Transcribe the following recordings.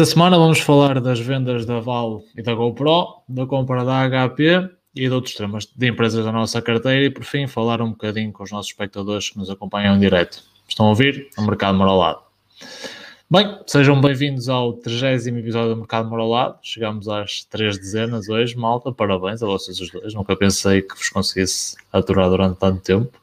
Esta semana vamos falar das vendas da Val e da GoPro, da compra da HP e de outros temas de empresas da nossa carteira e, por fim, falar um bocadinho com os nossos espectadores que nos acompanham em direto. Estão a ouvir? O Mercado Marolado. Bem, sejam bem-vindos ao 30 episódio do Mercado Marolado. Chegamos às três dezenas hoje, malta. Parabéns a vocês os dois. Nunca pensei que vos conseguisse aturar durante tanto tempo.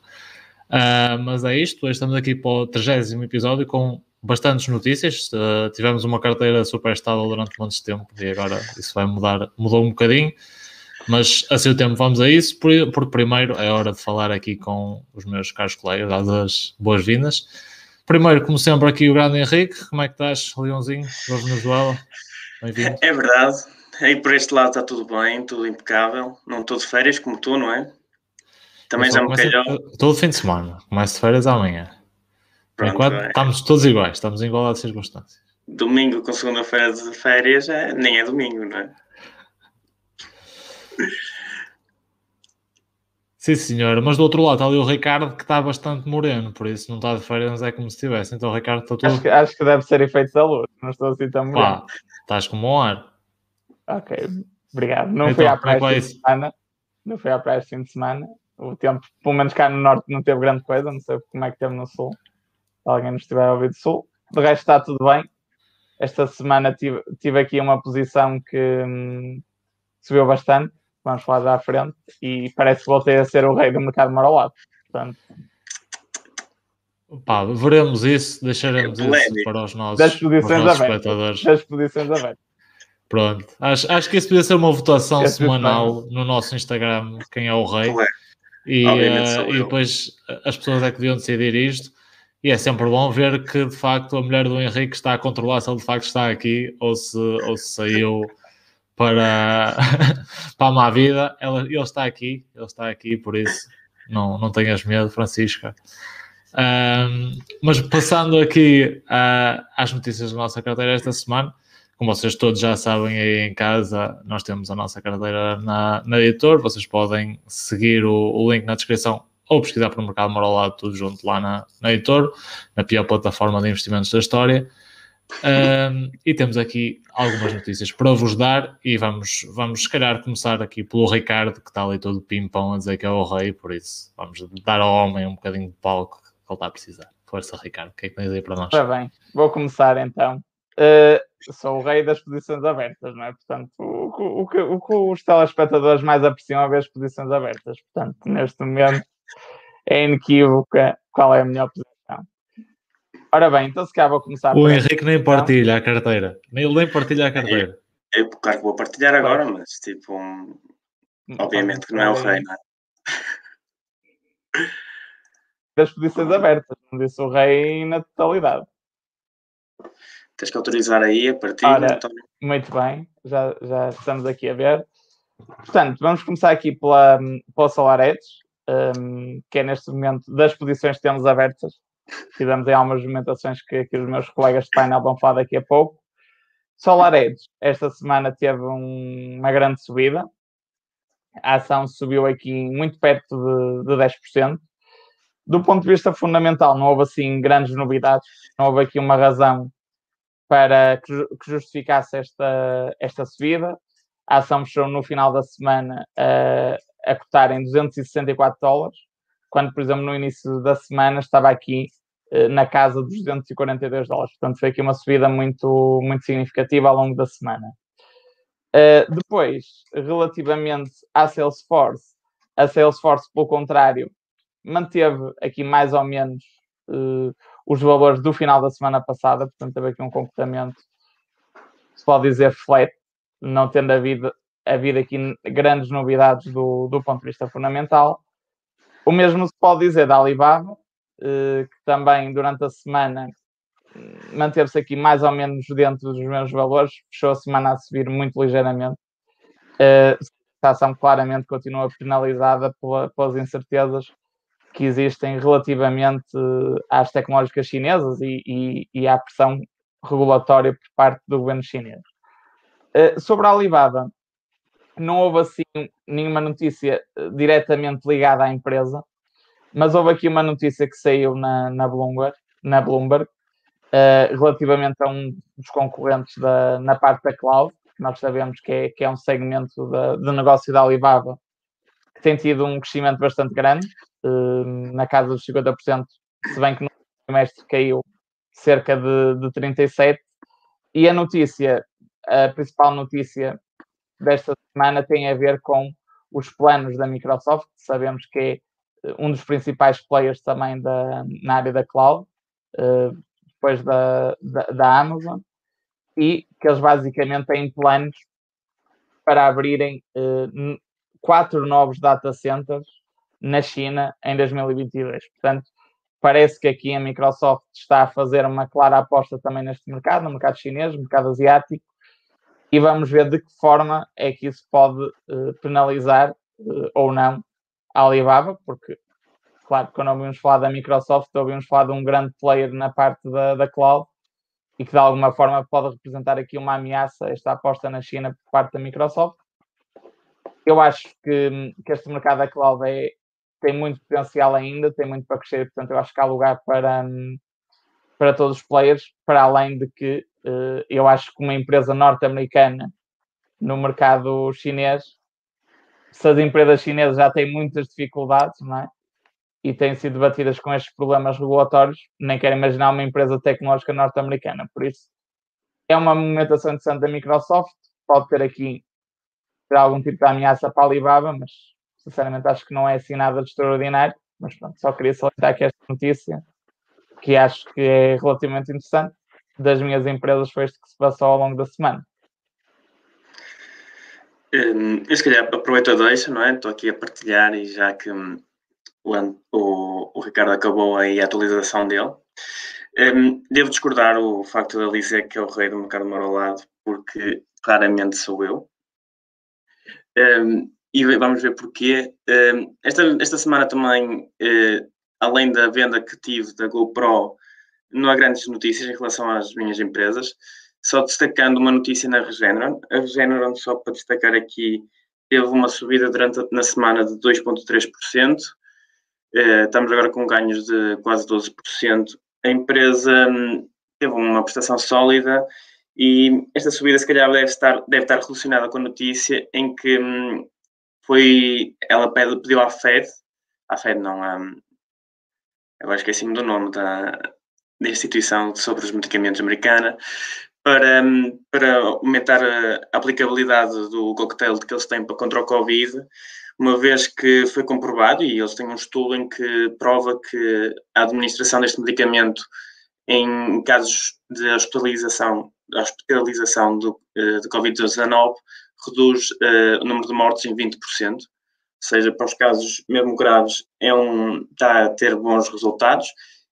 Uh, mas é isto. Hoje estamos aqui para o 30 episódio com bastantes notícias. Uh, tivemos uma carteira super estável durante muito tempo e agora isso vai mudar, mudou um bocadinho. Mas a seu tempo vamos a isso, porque primeiro é hora de falar aqui com os meus caros colegas, dar as boas-vindas. Primeiro, como sempre, aqui o grande Henrique. Como é que estás, Leãozinho, da Venezuela? Bem-vindo. É verdade. Aí por este lado está tudo bem, tudo impecável. Não estou de férias como tu, não é? Também já me calhou. Todo fim de semana. Começo de férias amanhã. Pronto, enquanto é. estamos todos iguais, estamos em igualdade de circunstâncias. Domingo com segunda-feira de férias é, nem é domingo, não é? Sim, senhor. Mas do outro lado está ali o Ricardo que está bastante moreno, por isso não está de férias, é como se estivesse. Então o Ricardo está todo. Acho que, acho que deve ser efeito da luz, não estou assim tão moreno. Pá, estás como um ar. Ok, obrigado. Não então, fui à é praia este fim de semana. Não fui à praia este fim de semana. O tempo, pelo menos cá no norte, não teve grande coisa, não sei como é que teve no sul alguém nos estiver a ouvir do Sul. De resto está tudo bem. Esta semana tive, tive aqui uma posição que hum, subiu bastante, vamos falar já à frente, e parece que voltei a ser o rei do mercado marolado. Portanto, Pá, veremos isso, deixaremos é isso para os nossos, das posições nossos espectadores. Das posições abertas. Pronto, acho, acho que isso podia ser uma votação Esse semanal no nosso Instagram, quem é o rei. E, uh, e depois as pessoas é que deviam decidir isto. E é sempre bom ver que de facto a mulher do Henrique está a controlar se ele de facto está aqui ou se, ou se saiu para, para a má vida. Ela, ele está aqui, ele está aqui, por isso não, não tenhas medo, Francisca. Um, mas passando aqui uh, às notícias da nossa carteira esta semana, como vocês todos já sabem aí em casa, nós temos a nossa carteira na, na editor. Vocês podem seguir o, o link na descrição ou pesquisar o mercado Moralado tudo junto lá na, na editor, na pior plataforma de investimentos da história. Um, e temos aqui algumas notícias para vos dar e vamos, vamos se calhar começar aqui pelo Ricardo, que está ali todo pimpão a dizer que é o rei, por isso vamos dar ao homem um bocadinho de palco que ele está a precisar. Força, Ricardo, o que é que tens aí para nós? Está bem, vou começar então. Uh, sou o rei das posições abertas, não é? Portanto, o, o, o, o que os telespectadores mais apreciam é ver as posições abertas. Portanto, neste momento é inequívoca qual é a melhor posição. Ora bem, então se calhar vou começar. O Henrique nem partilha a carteira. Ele nem partilha a carteira. Eu, eu claro que vou partilhar agora, mas tipo, um, obviamente que não é o rei, não é? Das posições abertas, não disse o rei na totalidade. Tens que autorizar aí a partilha. Ora, muito bem, já, já estamos aqui a ver. Portanto, vamos começar aqui pela, pela Solaretes um, que é neste momento das posições que temos abertas. Fizemos aí algumas movimentações que, que os meus colegas de painel vão falar daqui a pouco. Solar Edge, esta semana teve um, uma grande subida. A ação subiu aqui muito perto de, de 10%. Do ponto de vista fundamental, não houve assim grandes novidades, não houve aqui uma razão para que, que justificasse esta, esta subida. A ação fechou no final da semana uh, a cotar em 264 dólares, quando, por exemplo, no início da semana estava aqui uh, na casa dos 242 dólares. Portanto, foi aqui uma subida muito, muito significativa ao longo da semana. Uh, depois, relativamente à Salesforce, a Salesforce, pelo contrário, manteve aqui mais ou menos uh, os valores do final da semana passada, portanto, teve aqui um comportamento, se pode dizer, flat, não tendo havido havido aqui grandes novidades do, do ponto de vista fundamental. O mesmo se pode dizer da Alibaba, eh, que também durante a semana manteve-se aqui mais ou menos dentro dos meus valores, fechou a semana a subir muito ligeiramente. Eh, a ação claramente continua penalizada pela, pelas incertezas que existem relativamente às tecnológicas chinesas e, e, e à pressão regulatória por parte do governo chinês. Sobre a Alibaba, não houve assim nenhuma notícia eh, diretamente ligada à empresa, mas houve aqui uma notícia que saiu na, na Bloomberg, na Bloomberg uh, relativamente a um dos concorrentes da, na parte da cloud, que nós sabemos que é, que é um segmento de, de negócio da Alibaba que tem tido um crescimento bastante grande, uh, na casa dos 50%, se bem que no trimestre caiu cerca de, de 37%. E a notícia, a principal notícia desta semana tem a ver com os planos da Microsoft, sabemos que é eh, um dos principais players também da, na área da cloud, uh, depois da, da, da, Amazon, e que eles basicamente têm planos para abrirem uh, quatro novos data centers na China em 2022. Portanto, parece que aqui a Microsoft está a fazer uma clara aposta também neste mercado, no mercado chinês, no mercado asiático, e vamos ver de que forma é que isso pode uh, penalizar uh, ou não a Alibaba, porque, claro, quando ouvimos falar da Microsoft, ouvimos falar de um grande player na parte da, da cloud e que de alguma forma pode representar aqui uma ameaça, esta aposta na China por parte da Microsoft. Eu acho que, que este mercado da cloud é, tem muito potencial ainda, tem muito para crescer, portanto, eu acho que há lugar para, para todos os players, para além de que uh, eu acho que uma empresa norte-americana no mercado chinês, se as empresas chinesas já têm muitas dificuldades, não é? E têm sido batidas com estes problemas regulatórios, nem quero imaginar uma empresa tecnológica norte-americana. Por isso, é uma movimentação interessante da Microsoft, pode ter aqui ter algum tipo de ameaça para a Alibaba, mas sinceramente acho que não é assim nada de extraordinário. Mas pronto, só queria salientar aqui esta notícia, que acho que é relativamente interessante. Das minhas empresas foi isto que se passou ao longo da semana. Um, eu se calhar aproveito a deixa, não é? Estou aqui a partilhar e já que um, o, o, Ricardo acabou aí a atualização dele. Um, devo discordar o facto de ele dizer que é o rei do mercado marolado, porque claramente sou eu. E vamos ver porquê. Esta, esta semana também, uh, além da venda que tive da GoPro, não há grandes notícias em relação às minhas empresas. Só destacando uma notícia na Regeneron. A Regeneron, só para destacar aqui, teve uma subida durante na semana de 2,3%. Uh, estamos agora com ganhos de quase 12%. A empresa um, teve uma prestação sólida e esta subida, se calhar, deve estar, deve estar relacionada com a notícia em que hum, foi, ela pediu à Fed, à Fed não, à, agora esqueci-me do nome da, da instituição sobre os medicamentos americana, para, hum, para aumentar a aplicabilidade do coquetel que eles têm para, contra o Covid, uma vez que foi comprovado, e eles têm um estudo em que prova que a administração deste medicamento em casos de hospitalização hospitalização do, uh, de Covid-19 reduz uh, o número de mortes em 20%, ou seja, para os casos mesmo graves é um, está a ter bons resultados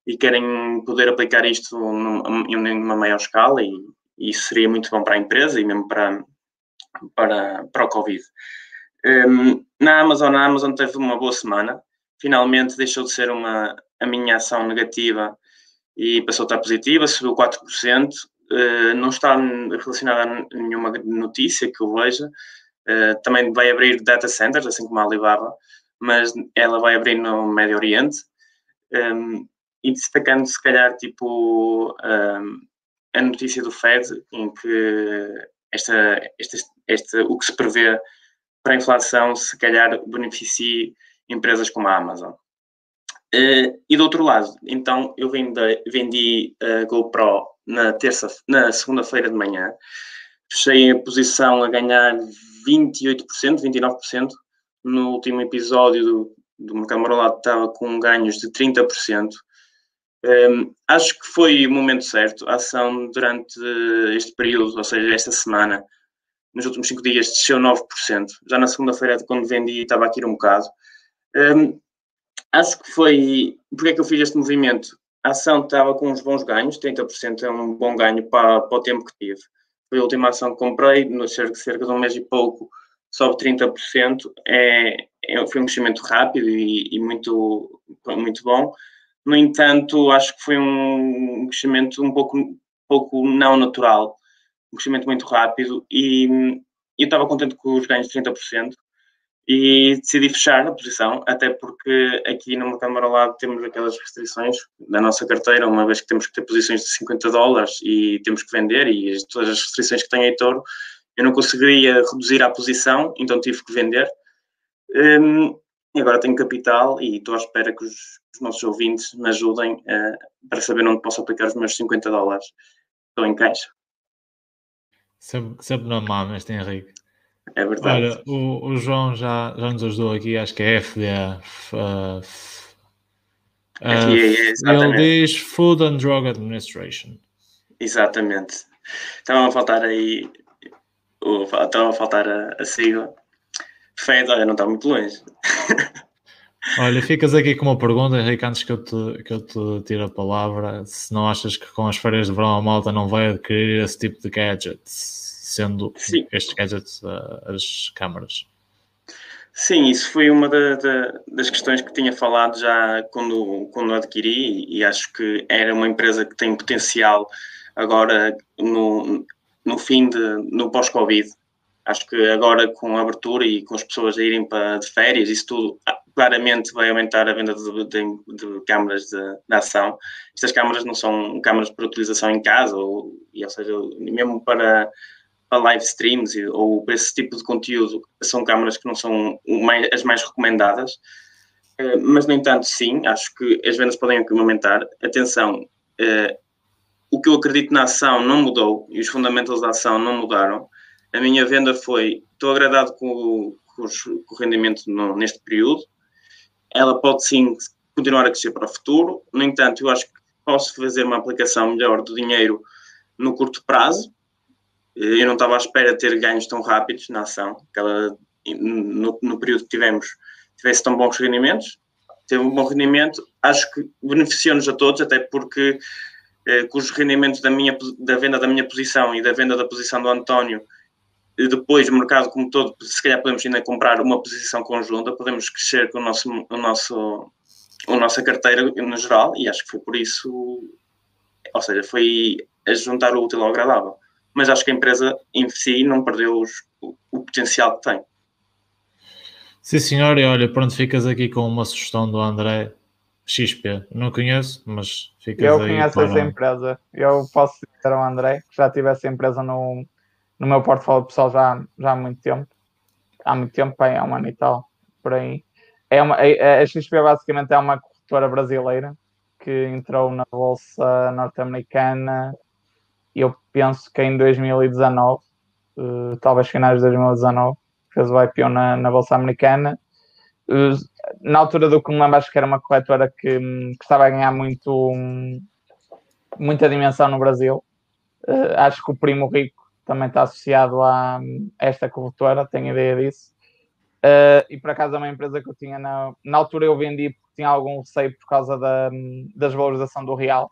e querem poder aplicar isto em uma maior escala e, e isso seria muito bom para a empresa e mesmo para, para, para o Covid. Um, na Amazon, a Amazon teve uma boa semana, finalmente deixou de ser uma, a minha ação negativa e passou a estar positiva, subiu 4%, eh, não está relacionada a nenhuma notícia que eu veja. Uh, também vai abrir data centers, assim como a Alibaba, mas ela vai abrir no Médio Oriente. Um, ehm, e destacando, se calhar, tipo, um, ehm, a notícia do Fed, em que esta, esta, esta, o que se prevê para a inflação, se calhar, beneficie empresas como a Amazon. Uh, e do outro lado, então, eu vendi, vendi a GoPro na terça, na segunda-feira de manhã. Fechei a posição a ganhar 28%, 29%. No último episódio do, do Mercado Marolado estava com ganhos de 30%. Um, acho que foi o momento certo. A ação durante este período, ou seja, esta semana, nos últimos 5 dias, desceu 9%. Já na segunda-feira, quando vendi, estava aqui um bocado. Um, acho que foi. Porque é que eu fiz este movimento? a ação estava com uns bons ganhos, 30% é um bom ganho para, para o tempo que tive. Foi a última ação que comprei, no cerca, cerca de um mês e pouco, sobe 30%, é, é, foi um crescimento rápido e, e, muito, muito bom. No entanto, acho que foi um crescimento um pouco, pouco não natural, um crescimento muito rápido e, e eu estava contente com os ganhos de 30%. E decidi fechar a posição, até porque aqui no mercado marolado temos aquelas restrições da nossa carteira, uma vez que temos que ter posições de 50 dólares e temos que vender, e todas as restrições que tem em touro, eu não conseguiria reduzir a posição, então tive que vender. Um, e agora tenho capital e estou à espera que os, os nossos ouvintes me ajudem uh, para saber onde posso aplicar os meus 50 dólares. Estou em caixa. Sempre, sempre mão, este Henrique. É verdade. Olha, o, o João já, já nos ajudou aqui, acho que é FDA. Uh, uh, ele diz Food and Drug Administration. Exatamente. Estavam a faltar aí. Estava a faltar a, a sigla. Fed, olha, não está muito longe. Olha, ficas aqui com uma pergunta, Henrique, antes que eu, te, que eu te tire a palavra. Se não achas que com as férias de verão a malta não vai adquirir esse tipo de gadgets? Sendo Sim. estes gadgets uh, as câmaras. Sim, isso foi uma da, da, das questões que tinha falado já quando, quando adquiri e acho que era uma empresa que tem potencial agora no, no fim de, no pós-Covid. Acho que agora com a abertura e com as pessoas a irem para de férias, isso tudo ah, claramente vai aumentar a venda de, de, de câmaras de, de, ação. Estas câmaras não são câmaras para utilização em casa, ou, ou seja, mesmo para para live streams ou para esse tipo de conteúdo, são câmaras que não são as mais recomendadas. Eh, mas, no entanto, sim, acho que as vendas podem aumentar. Atenção, eh, o que eu acredito na ação não mudou e os fundamentos da ação não mudaram. A minha venda foi: estou agradado com, com, os, com o rendimento no, neste período. Ela pode sim continuar a crescer para o futuro. No entanto, eu acho que posso fazer uma aplicação melhor do dinheiro no curto prazo eu não estava à espera de ter ganhos tão rápidos na ação, que ela, no, no período que tivemos, tivesse tão bons rendimentos. Teve um bom rendimento, acho que beneficiou-nos a todos, até porque eh, com os rendimentos da, minha, da venda da minha posição e da venda da posição do António, depois o mercado como todo, se calhar podemos ainda comprar uma posição conjunta, podemos crescer com o nosso, o nosso, a nossa carteira no geral, e acho que foi por isso, ou seja, foi a juntar o útil ao agradável mas acho que a empresa em si não perdeu os, o, o, potencial que tem. Sim, senhor, e olha, pronto, ficas aqui com uma sugestão do André XP. Não conheço, mas ficas Eu conheço para... essa empresa. Eu posso dizer ao André que já tive essa empresa no, no meu portfólio pessoal já, já há muito tempo. Há muito tempo, bem, há um ano e tal, por aí. É uma, a, a XP basicamente é uma corretora brasileira que entrou na bolsa norte-americana eu penso que em 2019, uh, eh, talvez finais de 2019, fez o IPO na, na Bolsa Americana. Uh, na altura do que me lembro, acho que era uma corretora que, que estava a ganhar muito, um, muita dimensão no Brasil. Uh, acho que o Primo Rico também está associado a, a esta corretora, tenho ideia disso. Uh, e por acaso é uma empresa que eu tinha na, na altura eu vendi porque tinha algum receio por causa da, da desvalorização do real,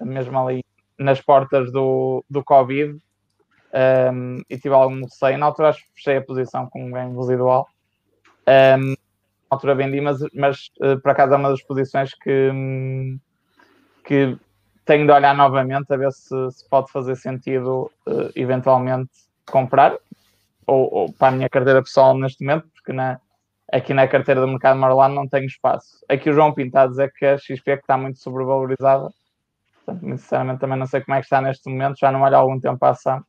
mesmo ali nas portas do, do Covid um, e tive algum receio. Na altura acho que fechei a posição com um ganho residual. Um, na altura vendi, mas, mas uh, por acaso é uma das posições que, um, que tenho de olhar novamente a ver se, se pode fazer sentido uh, eventualmente comprar ou, ou, para a minha carteira pessoal neste momento, porque na, aqui na carteira do mercado marolano não tenho espaço. Aqui o João a dizer que a XP é que está muito sobrevalorizada sinceramente também não sei como é que está neste momento, já não olho há algum tempo a ação.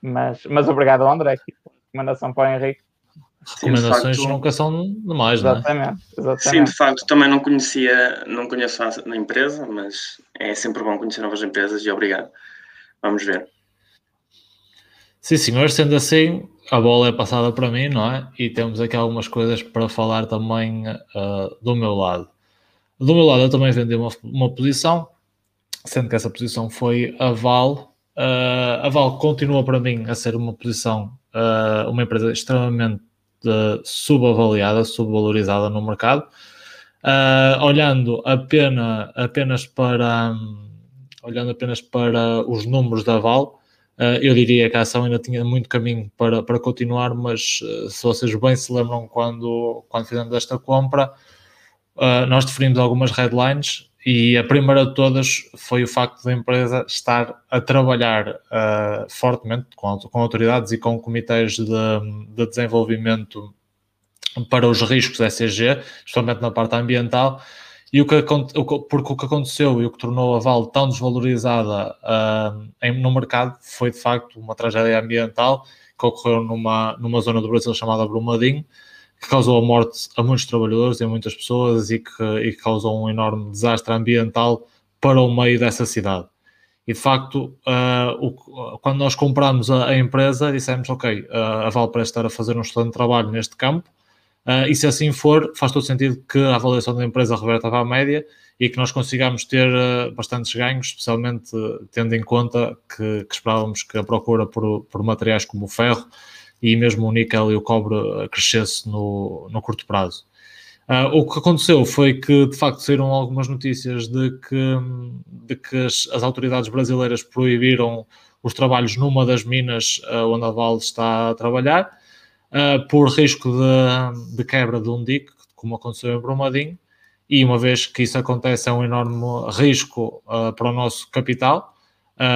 Mas, mas obrigado André, aqui, recomendação para o Henrique. Recomendações facto, nunca são demais, exatamente, não é? Exatamente. Sim, de facto, também não conhecia, não conheço a, a empresa, mas é sempre bom conhecer novas empresas e obrigado. Vamos ver. Sim, senhor, sendo assim, a bola é passada para mim, não é? E temos aqui algumas coisas para falar também uh, do meu lado. Do meu lado, eu também vendi uma, uma posição sendo que essa posição foi a Val. Uh, a Val continua para mim a ser uma posição, uh, uma empresa extremamente uh, subavaliada, subvalorizada no mercado. olhando apenas, apenas para um, olhando apenas para os números da Val, eu diria que a ação ainda tinha muito caminho para, para continuar, mas se vocês bem se lembram quando, quando fizemos esta compra, nós definimos algumas headlines e a primeira de todas foi o facto da empresa estar a trabalhar uh, fortemente com, com, autoridades e com comitês de, de, desenvolvimento para os riscos ECG, especialmente na parte ambiental, e o que, porque o que aconteceu e o que tornou a Vale tão desvalorizada uh, no mercado foi de facto uma tragédia ambiental que ocorreu numa, numa zona do Brasil chamada Brumadinho, que causou a morte a muitos trabalhadores e a muitas pessoas e que, e que causou um enorme desastre ambiental para o meio dessa cidade. E de facto, uh, o, quando nós compramos a, a, empresa, dissemos: Ok, uh, a Val parece estar a fazer um excelente trabalho neste campo, uh, e se assim for, faz todo sentido que a avaliação da empresa reverta à média e que nós consigamos ter bastantes ganhos, especialmente tendo em conta que, que esperávamos que a procura por, por, materiais como o ferro e mesmo o níquel e o cobre crescesse no, no curto prazo. Uh, o que aconteceu foi que, de facto, saíram algumas notícias de que, de que as, as autoridades brasileiras proibiram os trabalhos numa das minas uh, onde a Vale está a trabalhar, uh, por risco de, de, quebra de um dique, como aconteceu em Brumadinho, e uma vez que isso acontece, é um enorme risco para o nosso capital,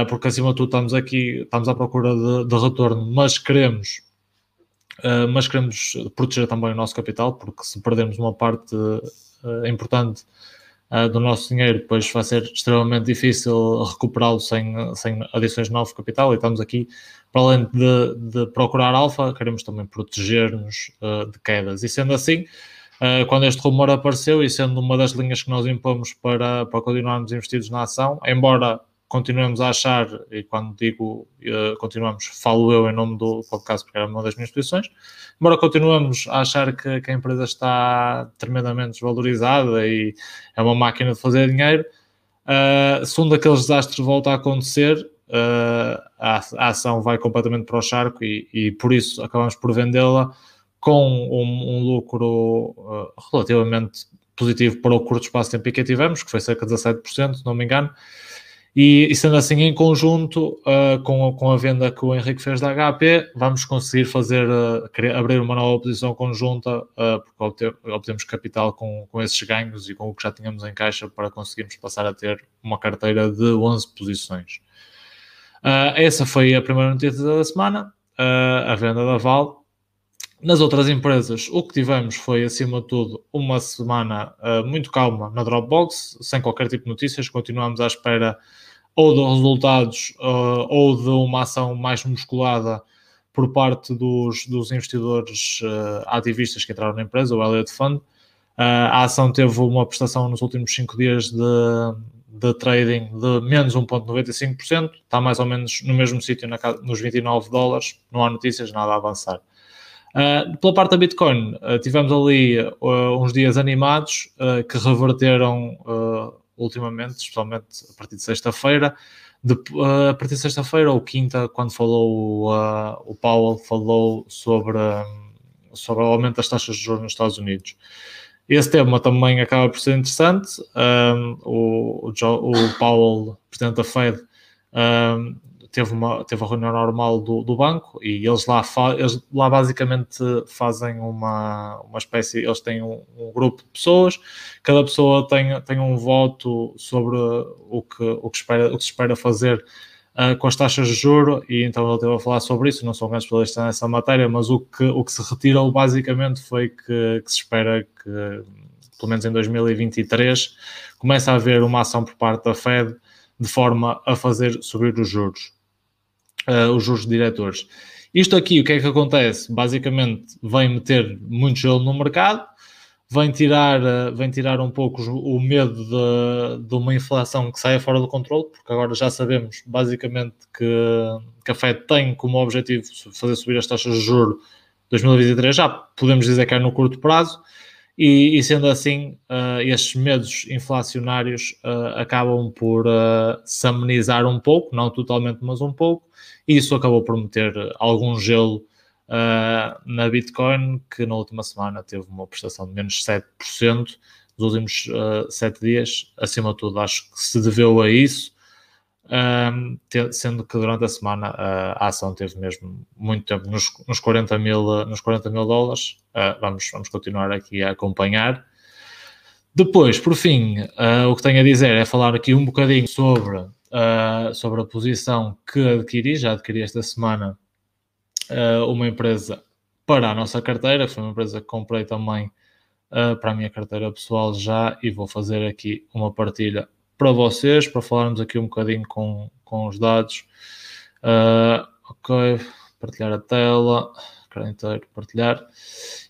porque acima de tudo estamos aqui, estamos à procura de, de retorno, mas queremos Uh, mas queremos proteger também o nosso capital, porque se perdermos uma parte uh, importante uh, do nosso dinheiro, depois vai ser extremamente difícil recuperá-lo sem, sem adições de novo capital. E estamos aqui, para além de, de procurar alfa, queremos também proteger-nos de quedas. E sendo assim, quando este rumor apareceu e sendo uma das linhas que nós impomos para, para continuarmos investidos na ação, embora continuamos a achar, e quando digo uh, continuamos, falo eu em nome do podcast, porque era uma das minhas posições, embora continuamos a achar que, que, a empresa está tremendamente desvalorizada e é uma máquina de fazer dinheiro, uh, se um daqueles desastres volta a acontecer, uh, a, a, ação vai completamente para o charco e, e por isso acabamos por vendê-la com um, um lucro uh, relativamente positivo para o curto espaço de tempo que tivemos, que foi cerca de 17%, se não me engano, e, e, sendo assim, em conjunto uh, com, com a venda que o Henrique fez da HP, vamos conseguir fazer, uh, abrir uma nova posição conjunta, uh, porque obtemos capital com, com esses ganhos e com o que já tínhamos em caixa para conseguirmos passar a ter uma carteira de 11 posições. essa foi a primeira notícia da semana, a venda da Val. Nas outras empresas, o que tivemos foi, acima de tudo, uma semana muito calma na Dropbox, sem qualquer tipo de notícias. Continuamos à espera ou de resultados uh, ou de uma ação mais musculada por parte dos, dos investidores uh, ativistas que entraram na empresa, o Elliott Fund. Uh, a ação teve uma prestação nos últimos 5 dias de, de trading de menos 1,95%, está mais ou menos no mesmo sítio, nos 29 dólares, não há notícias, nada a avançar. Uh, pela parte da Bitcoin, uh, tivemos ali uh, uns dias animados que reverteram ultimamente, especialmente a partir de sexta-feira. Uh, a partir de sexta-feira ou quinta, quando falou uh, o Powell, falou sobre, um, sobre o aumento das taxas de juros nos Estados Unidos. Esse tema também acaba por ser interessante. Um, o, o, o Powell, presidente da Fed, um, teve, uma, teve a reunião normal do, do banco e eles lá, eles lá basicamente fazem uma, uma espécie, eles têm um, um, grupo de pessoas, cada pessoa tem, tem um voto sobre o que, o que, espera, o que se espera fazer uh, com as taxas de juro e então ele teve a falar sobre isso, não sou um grande especialista nessa matéria, mas o que, o que se retirou basicamente foi que, que se espera que, pelo menos em 2023, comece a haver uma ação por parte da Fed de forma a fazer subir os juros uh, os juros diretores. Isto aqui, o que é que acontece? Basicamente, vem meter muito gelo no mercado, vem tirar, uh, vem tirar um pouco o medo de, de, uma inflação que saia fora do controle, porque agora já sabemos, basicamente, que, que a FED tem como objetivo fazer subir as taxas de juros 2023, já podemos dizer que é no curto prazo, e, e sendo assim, uh, estes medos inflacionários uh, acabam por uh, se amenizar um pouco, não totalmente, mas um pouco, e isso acabou por meter algum gelo uh, na Bitcoin, que na última semana teve uma prestação de menos 7% nos últimos uh, 7 dias. Acima de tudo, acho que se deveu a isso, um, te, sendo que durante a semana uh, a ação teve mesmo muito tempo nos, nos, 40, mil, nos 40 mil dólares. Uh, vamos, vamos continuar aqui a acompanhar. Depois, por fim, o que tenho a dizer é falar aqui um bocadinho sobre uh, sobre a posição que adquiri, já adquiri esta semana uh, uma empresa para a nossa carteira, foi uma empresa que comprei também uh, para a minha carteira pessoal já e vou fazer aqui uma partilha para vocês, para falarmos aqui um bocadinho com, com os dados. Ok, partilhar a tela, cara inteiro, partilhar.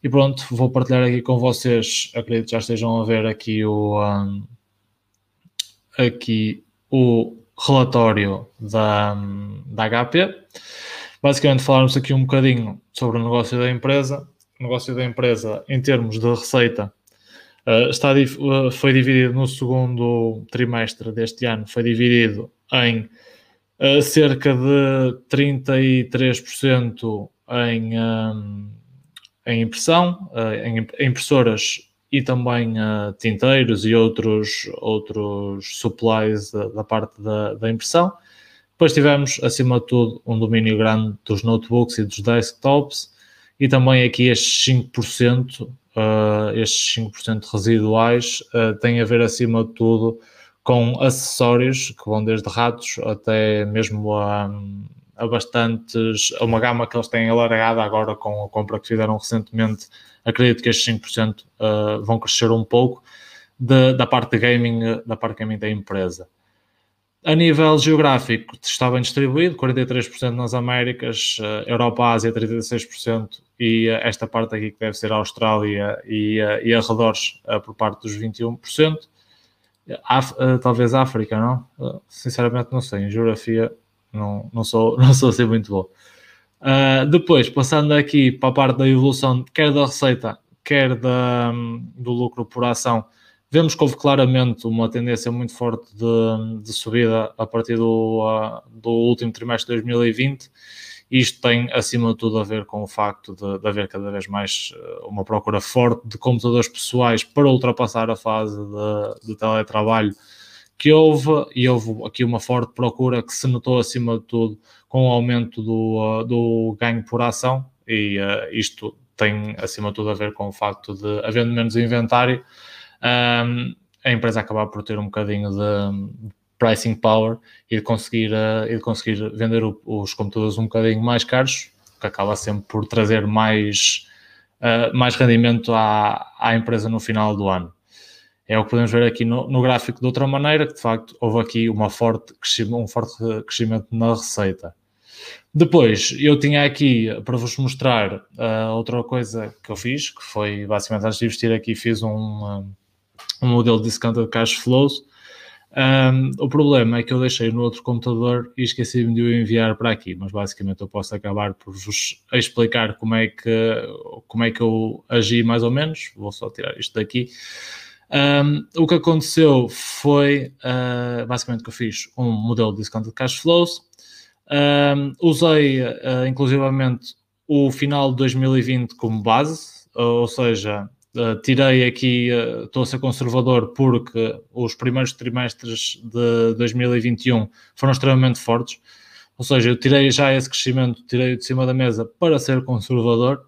E pronto, vou partilhar aqui com vocês, acredito que já estejam a ver aqui o, um, aqui o relatório da, da HP. Basicamente falarmos aqui um bocadinho sobre o negócio da empresa. O negócio da empresa em termos de receita uh, está, uh, foi dividido no segundo trimestre deste ano, foi dividido em uh, cerca de 33% em, em impressão, em impressoras e também uh, tinteiros e outros, outros supplies da, da parte da, da, impressão. Depois tivemos, acima de tudo, um domínio grande dos notebooks e dos desktops e também aqui estes 5%, uh, eh, estes 5% residuais uh, têm a ver, acima de tudo, com acessórios que vão desde ratos até mesmo a, a bastantes, a uma gama que eles têm alargada agora com a compra que fizeram recentemente acredito que estes 5% uh, vão crescer um pouco de, da parte de gaming, da parte gaming da empresa. A nível geográfico, está bem distribuído, 43% nas Américas, uh, Europa, Ásia, 36%, e uh, esta parte aqui que deve ser a Austrália e, e arredores por parte dos 21%. Af talvez África, não? sinceramente não sei, em geografia não, não, sou, não sou assim muito bom. Uh, depois, passando aqui para a parte da evolução, quer da receita, quer da, do lucro por ação, vemos que houve claramente uma tendência muito forte de, de subida a partir do, uh, do último trimestre de 2020. Isto tem, acima de tudo, a ver com o facto de, de haver cada vez mais uh, uma procura forte de computadores pessoais para ultrapassar a fase de, de teletrabalho que houve, e houve aqui uma forte procura que se notou acima de tudo com o aumento do, uh, do ganho por ação, e uh, isto tem acima de tudo a ver com o facto de, havendo menos inventário, a empresa acabar por ter um bocadinho de pricing power e de conseguir, e de conseguir vender os computadores um bocadinho mais caros, que acaba sempre por trazer mais, mais rendimento à, à empresa no final do ano. É o que podemos ver aqui no, no, gráfico de outra maneira, que de facto houve aqui uma forte um forte crescimento na receita. Depois, eu tinha aqui para vos mostrar uh, outra coisa que eu fiz, que foi basicamente antes de investir aqui, fiz um, um, um modelo de discounted cash flows. Um, o problema é que eu deixei no outro computador e esqueci-me de o enviar para aqui, mas basicamente eu posso acabar por vos explicar como é que, como é que eu agi mais ou menos. Vou só tirar isto daqui. Um, o que aconteceu foi, uh, basicamente, que eu fiz um modelo de discounted cash flows. Um, usei, uh, inclusivamente, o final de 2020 como base, ou seja, uh, tirei aqui, estou a ser conservador porque os primeiros trimestres de 2021 foram extremamente fortes. Ou seja, eu tirei já esse crescimento, tirei de cima da mesa para ser conservador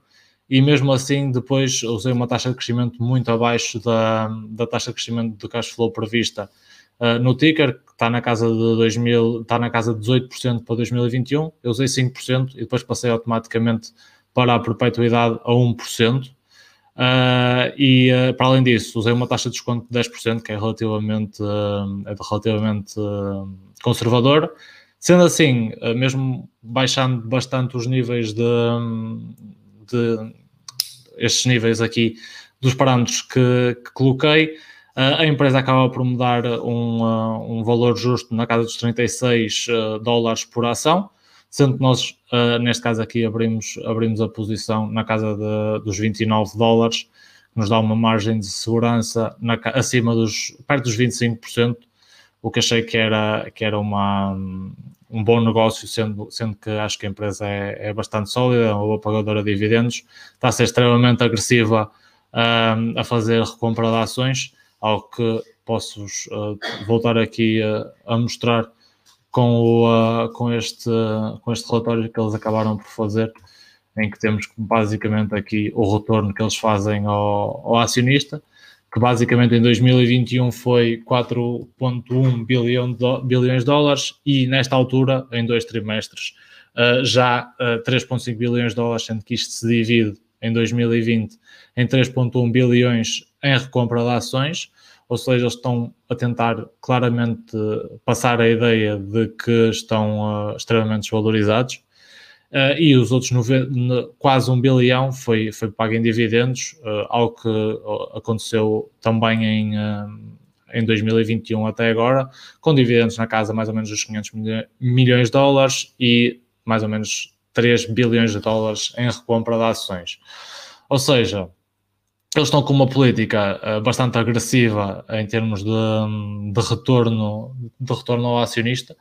e mesmo assim depois usei uma taxa de crescimento muito abaixo da, da taxa de crescimento do cash flow prevista uh, no ticker, que está na casa de 2000, está na casa de 18% para 2021, eu usei 5% e depois passei automaticamente para a perpetuidade a 1%. Uh, ah, e uh, para além disso, usei uma taxa de desconto de 10%, que é relativamente, é relativamente conservador. Sendo assim, mesmo baixando bastante os níveis de, de estes níveis aqui dos parâmetros que, que coloquei, a empresa acaba por me dar um, um valor justo na casa dos 36 dólares por ação, sendo que nós, neste caso aqui, abrimos, abrimos a posição na casa de, dos 29 dólares, que nos dá uma margem de segurança na, acima dos, perto dos 25%, o que achei que era, que era uma, um bom negócio, sendo, sendo que acho que a empresa é, é bastante sólida, é uma boa pagadora de dividendos, está a ser extremamente agressiva um, a fazer recompra de ações, ao que posso uh, voltar aqui uh, a mostrar com, o, uh, com, este, com este relatório que eles acabaram por fazer, em que temos basicamente aqui o retorno que eles fazem ao, ao acionista que basicamente em 2021 foi 4,1 bilhão de, bilhões de dólares e nesta altura, em dois trimestres, uh, já uh, 3,5 bilhões de dólares, sendo que isto se divide em 2020 em 3,1 bilhões em recompra de ações, ou seja, eles estão a tentar claramente passar a ideia de que estão uh, extremamente desvalorizados. Uh, e os outros nove, quase um bilhão foi, foi pago em dividendos, uh, algo que aconteceu também em, em 2021 até agora, com dividendos na casa mais ou menos dos 500 milhões de dólares e mais ou menos 3 bilhões de dólares em recompra de ações. Ou seja, eles estão com uma política uh, bastante agressiva em termos de, de, retorno, de retorno ao acionista.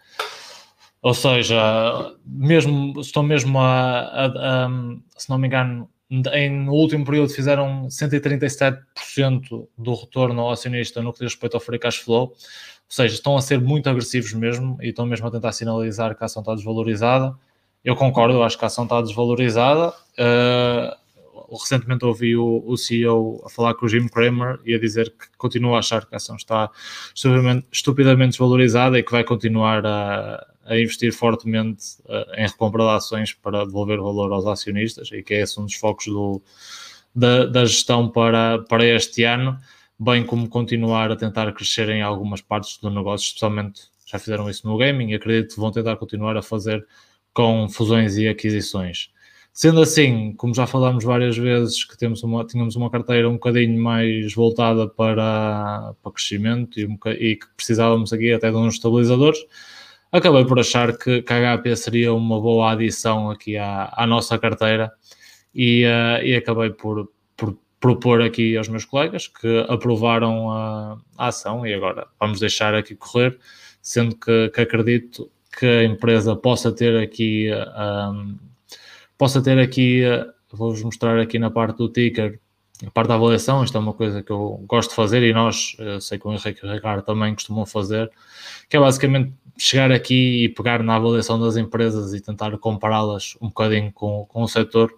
Ou seja, mesmo, estão mesmo a, a, a se não me engano, em, no último período fizeram 137% do retorno ao acionista no que diz respeito ao free cash flow. Ou seja, estão a ser muito agressivos mesmo e estão mesmo a tentar sinalizar que a ação está desvalorizada. Eu concordo, eu acho que a ação está desvalorizada. Uh, recentemente ouvi o, o, CEO a falar com o Jim Cramer e a dizer que continua a achar que a ação está estupidamente, desvalorizada e que vai continuar a, a investir fortemente uh, em recompra de ações para devolver valor aos acionistas e que é esse um dos focos do, da, da gestão para, para este ano, bem como continuar a tentar crescer em algumas partes do negócio, especialmente já fizeram isso no gaming e acredito que vão tentar continuar a fazer com fusões e aquisições. Sendo assim, como já falámos várias vezes, que temos uma, tínhamos uma carteira um bocadinho mais voltada para, para crescimento e, um, e que precisávamos aqui até de uns estabilizadores, acabei por achar que, que a HP seria uma boa adição aqui à, à nossa carteira e, uh, e acabei por, por propor aqui aos meus colegas que aprovaram a, a ação e agora vamos deixar aqui correr, sendo que, que acredito que a empresa possa ter aqui, um, possa ter aqui, vou-vos mostrar aqui na parte do ticker, a parte da avaliação, isto é uma coisa que eu gosto de fazer e nós, sei que o Henrique e o Ricardo também costumam fazer, que é basicamente chegar aqui e pegar na avaliação das empresas e tentar compará-las um bocadinho com, com o setor.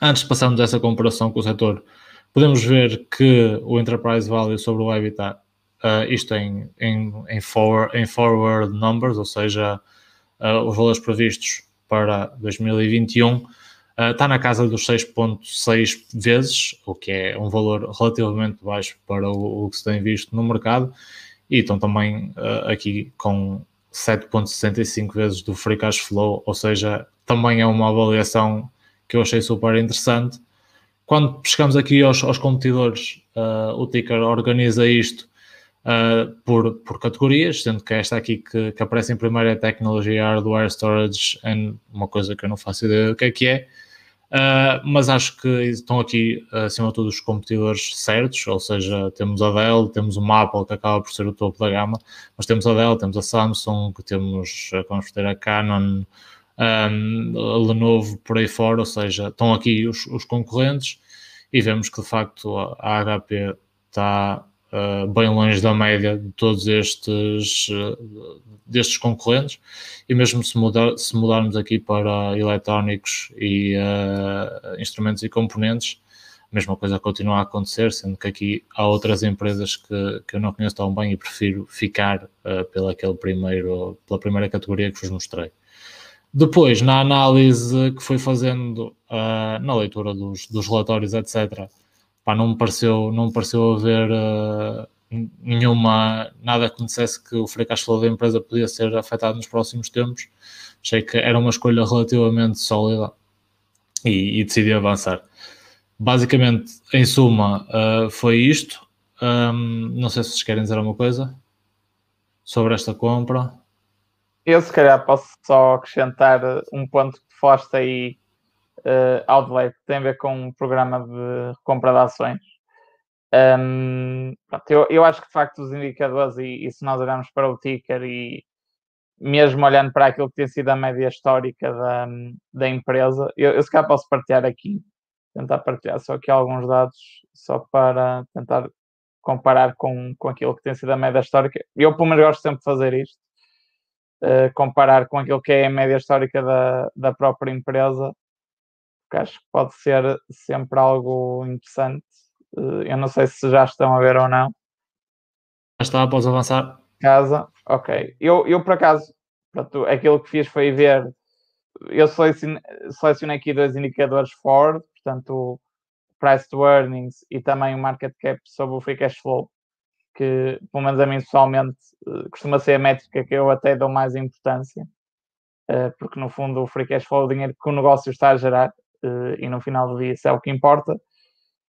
Antes de passarmos essa comparação com o setor, podemos ver que o Enterprise Value sobre o Habitat uh, isto em, em, em, forward, em forward numbers, ou seja, uh, os valores previstos para 2021, uh, está na casa dos 6,6 vezes, o que é um valor relativamente baixo para o, o que se tem visto no mercado, e estão também uh, aqui com 7,65 vezes do free cash flow, ou seja, também é uma avaliação que eu achei super interessante. Quando chegamos aqui aos, aos competidores, uh, o Ticker organiza isto uh, por, por categorias, sendo que esta aqui que, que aparece em primeiro é tecnologia, hardware, storage, and uma coisa que eu não faço ideia do que é que é. Uh, mas acho que estão aqui, acima de tudo, os competidores certos, ou seja, temos a Dell, temos o Apple, que acaba por ser o topo da gama, mas temos a Dell, temos a Samsung, temos, a Canon, um, a Lenovo, por aí fora, ou seja, estão aqui os, os concorrentes e vemos que, de facto, a HP está uh, bem longe da média de todos estes uh, destes concorrentes e mesmo se, mudar, se mudarmos aqui para eletrónicos e uh, instrumentos e componentes a mesma coisa continua a acontecer, sendo que aqui há outras empresas que, que eu não conheço tão bem e prefiro ficar uh, pela, primeiro, pela primeira categoria que vos mostrei. Depois, na análise que fui fazendo, uh, na leitura dos, dos relatórios, etc., pá, não me pareceu, não me pareceu haver uh, nenhuma, nada que me dissesse que o free cash flow da empresa podia ser afetado nos próximos tempos. Achei que era uma escolha relativamente sólida e, e decidi avançar. Basicamente, em suma, uh, foi isto. Um, não sei se vocês querem dizer alguma coisa sobre esta compra. Eu, se calhar, posso só acrescentar um ponto que foste aí uh, Outlay, que tem a ver com um programa de compra de ações. Um, pronto, eu, eu, acho que de facto os indicadores, e, e, se nós olharmos para o ticker e mesmo olhando para aquilo que tem sido a média histórica da, da empresa, eu, eu se calhar posso partilhar aqui, tentar partilhar só aqui alguns dados, só para tentar comparar com, com aquilo que tem sido a média histórica. Eu, pelo menos, gosto sempre de fazer isto, uh, comparar com aquilo que é a média histórica da, da própria empresa que acho que pode ser sempre algo interessante. Eh, eu não sei se já estão a ver ou não. Já está, podes avançar. Casa, ok. Eu, eu por acaso, pronto, aquilo que fiz foi ver eu selecionei, selecionei aqui dois indicadores Ford, portanto, o price to earnings e também o market cap sobre o free cash flow, que, pelo menos a mim pessoalmente, eh, costuma ser a métrica que eu até dou mais importância, eh, porque no fundo o free cash flow é o dinheiro que o negócio está a gerar e no final do dia isso é o que importa.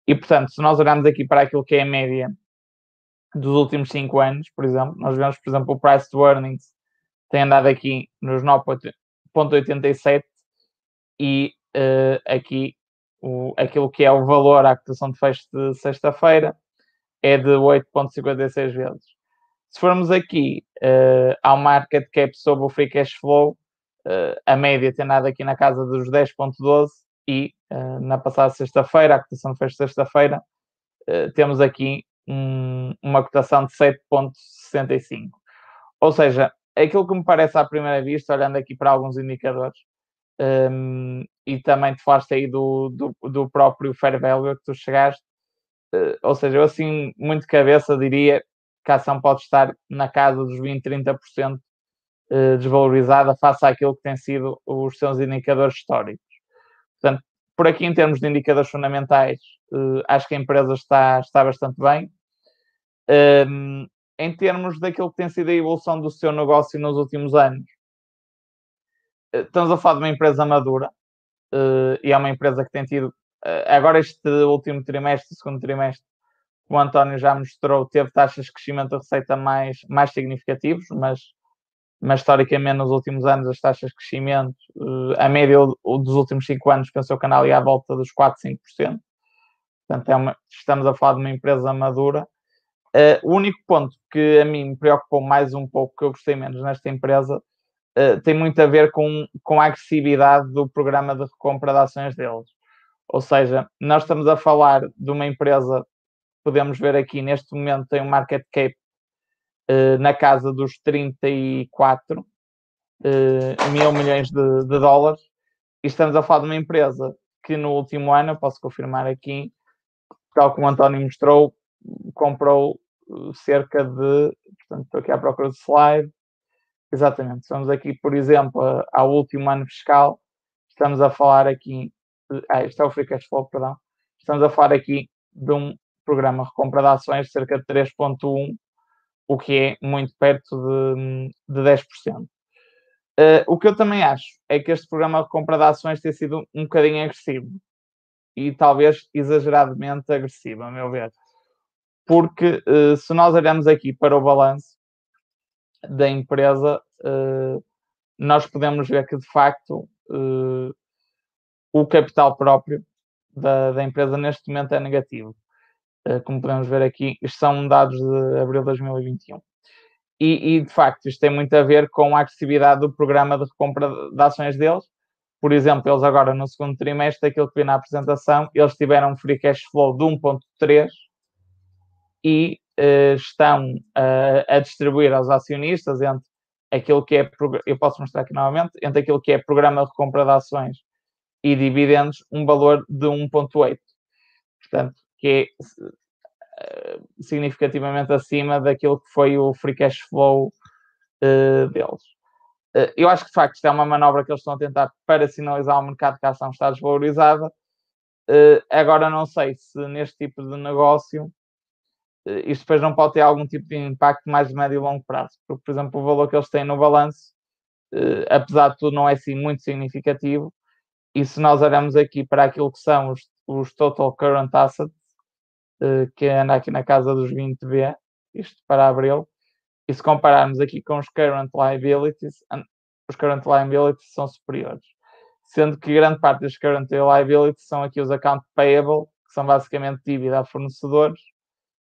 E portanto, se nós olharmos aqui para aquilo que é a média dos últimos 5 anos, por exemplo, nós vemos, por exemplo, o price to earnings tem andado aqui nos 9.87 e uh, aqui o, aquilo que é o valor à cotação de fecho de sexta-feira é de 8.56 vezes. Se formos aqui uh, ao market cap sobre o free cash flow, uh, a média tem andado aqui na casa dos 10.12 e uh, na passada sexta-feira, a cotação de sexta-feira, temos aqui um, uma cotação de 7.65. Ou seja, aquilo que me parece à primeira vista, olhando aqui para alguns indicadores, um, e também te falaste aí do, do, do, próprio fair value que tu chegaste, uh, ou seja, eu assim, muito cabeça diria que a ação pode estar na casa dos 20, 30% uh, desvalorizada face àquilo que tem sido os seus indicadores históricos. Por aqui em termos de indicadores fundamentais, uh, acho que a empresa está, está bastante bem. Um, em termos daquilo que tem sido a evolução do seu negócio nos últimos anos, eh, estamos a falar de uma empresa madura uh, e é uma empresa que tem tido, uh, agora este último trimestre, segundo trimestre, o António já mostrou, teve taxas de crescimento da receita mais, mais significativos, mas, mas historicamente nos últimos anos as taxas de crescimento, uh, a média dos últimos 5 anos, pensou que andava à volta dos 4, 5%. Portanto, é uma, estamos a falar de uma empresa madura Uh, o único ponto que a mim me preocupou mais um pouco, que eu gostei menos nesta empresa, uh, tem muito a ver com, com a agressividade do programa de recompra de ações deles. Ou seja, nós estamos a falar de uma empresa, podemos ver aqui neste momento, tem um market cap uh, na casa dos 34 mil milhões de, de dólares, e estamos a falar de uma empresa que no último ano, posso confirmar aqui, tal como o António mostrou, comprou cerca de. Portanto, estou aqui à procura do slide. Exatamente. Estamos aqui, por exemplo, ao último ano fiscal. Estamos a falar aqui. Ah, isto é o Free Cash Flow, perdão. Estamos a falar aqui de um programa de recompra de ações de cerca de 3,1, o que é muito perto de, de 10%. Uh, ah, o que eu também acho é que este programa de compra de ações tem sido um bocadinho agressivo e talvez exageradamente agressivo, a meu ver porque uh, se nós olharmos aqui para o balanço da empresa, uh, nós podemos ver que de facto o capital próprio da, da, empresa neste momento é negativo. Como podemos ver aqui, são dados de abril de 2021. E, e, de facto, isto tem muito a ver com a agressividade do programa de recompra de ações deles. Por exemplo, eles agora no segundo trimestre, aquilo que vi na apresentação, eles tiveram um free cash flow de 1.3 e uh, estão uh, a distribuir aos acionistas entre aquilo que é, eu posso mostrar aqui novamente, entre aquilo que é programa de recompra de ações e dividendos, um valor de 1.8. Portanto, que é uh, significativamente acima daquilo que foi o free cash flow uh, deles. Uh, eu acho que, de facto, isto é uma manobra que eles estão a tentar para sinalizar ao mercado que a ação está desvalorizada. agora, não sei se neste tipo de negócio eh, isto depois não pode ter algum tipo de impacto mais de médio e longo prazo, porque, por exemplo, o valor que eles têm no balanço, eh, apesar de tudo, não é assim muito significativo. E se nós olhamos aqui para aquilo que são os, os total current assets, eh, que anda aqui na casa dos 20 B, isto para abril, e se compararmos aqui com os current liabilities, os current liabilities são superiores. Sendo que grande parte dos current liabilities são aqui os account payable, que são basicamente dívida a fornecedores,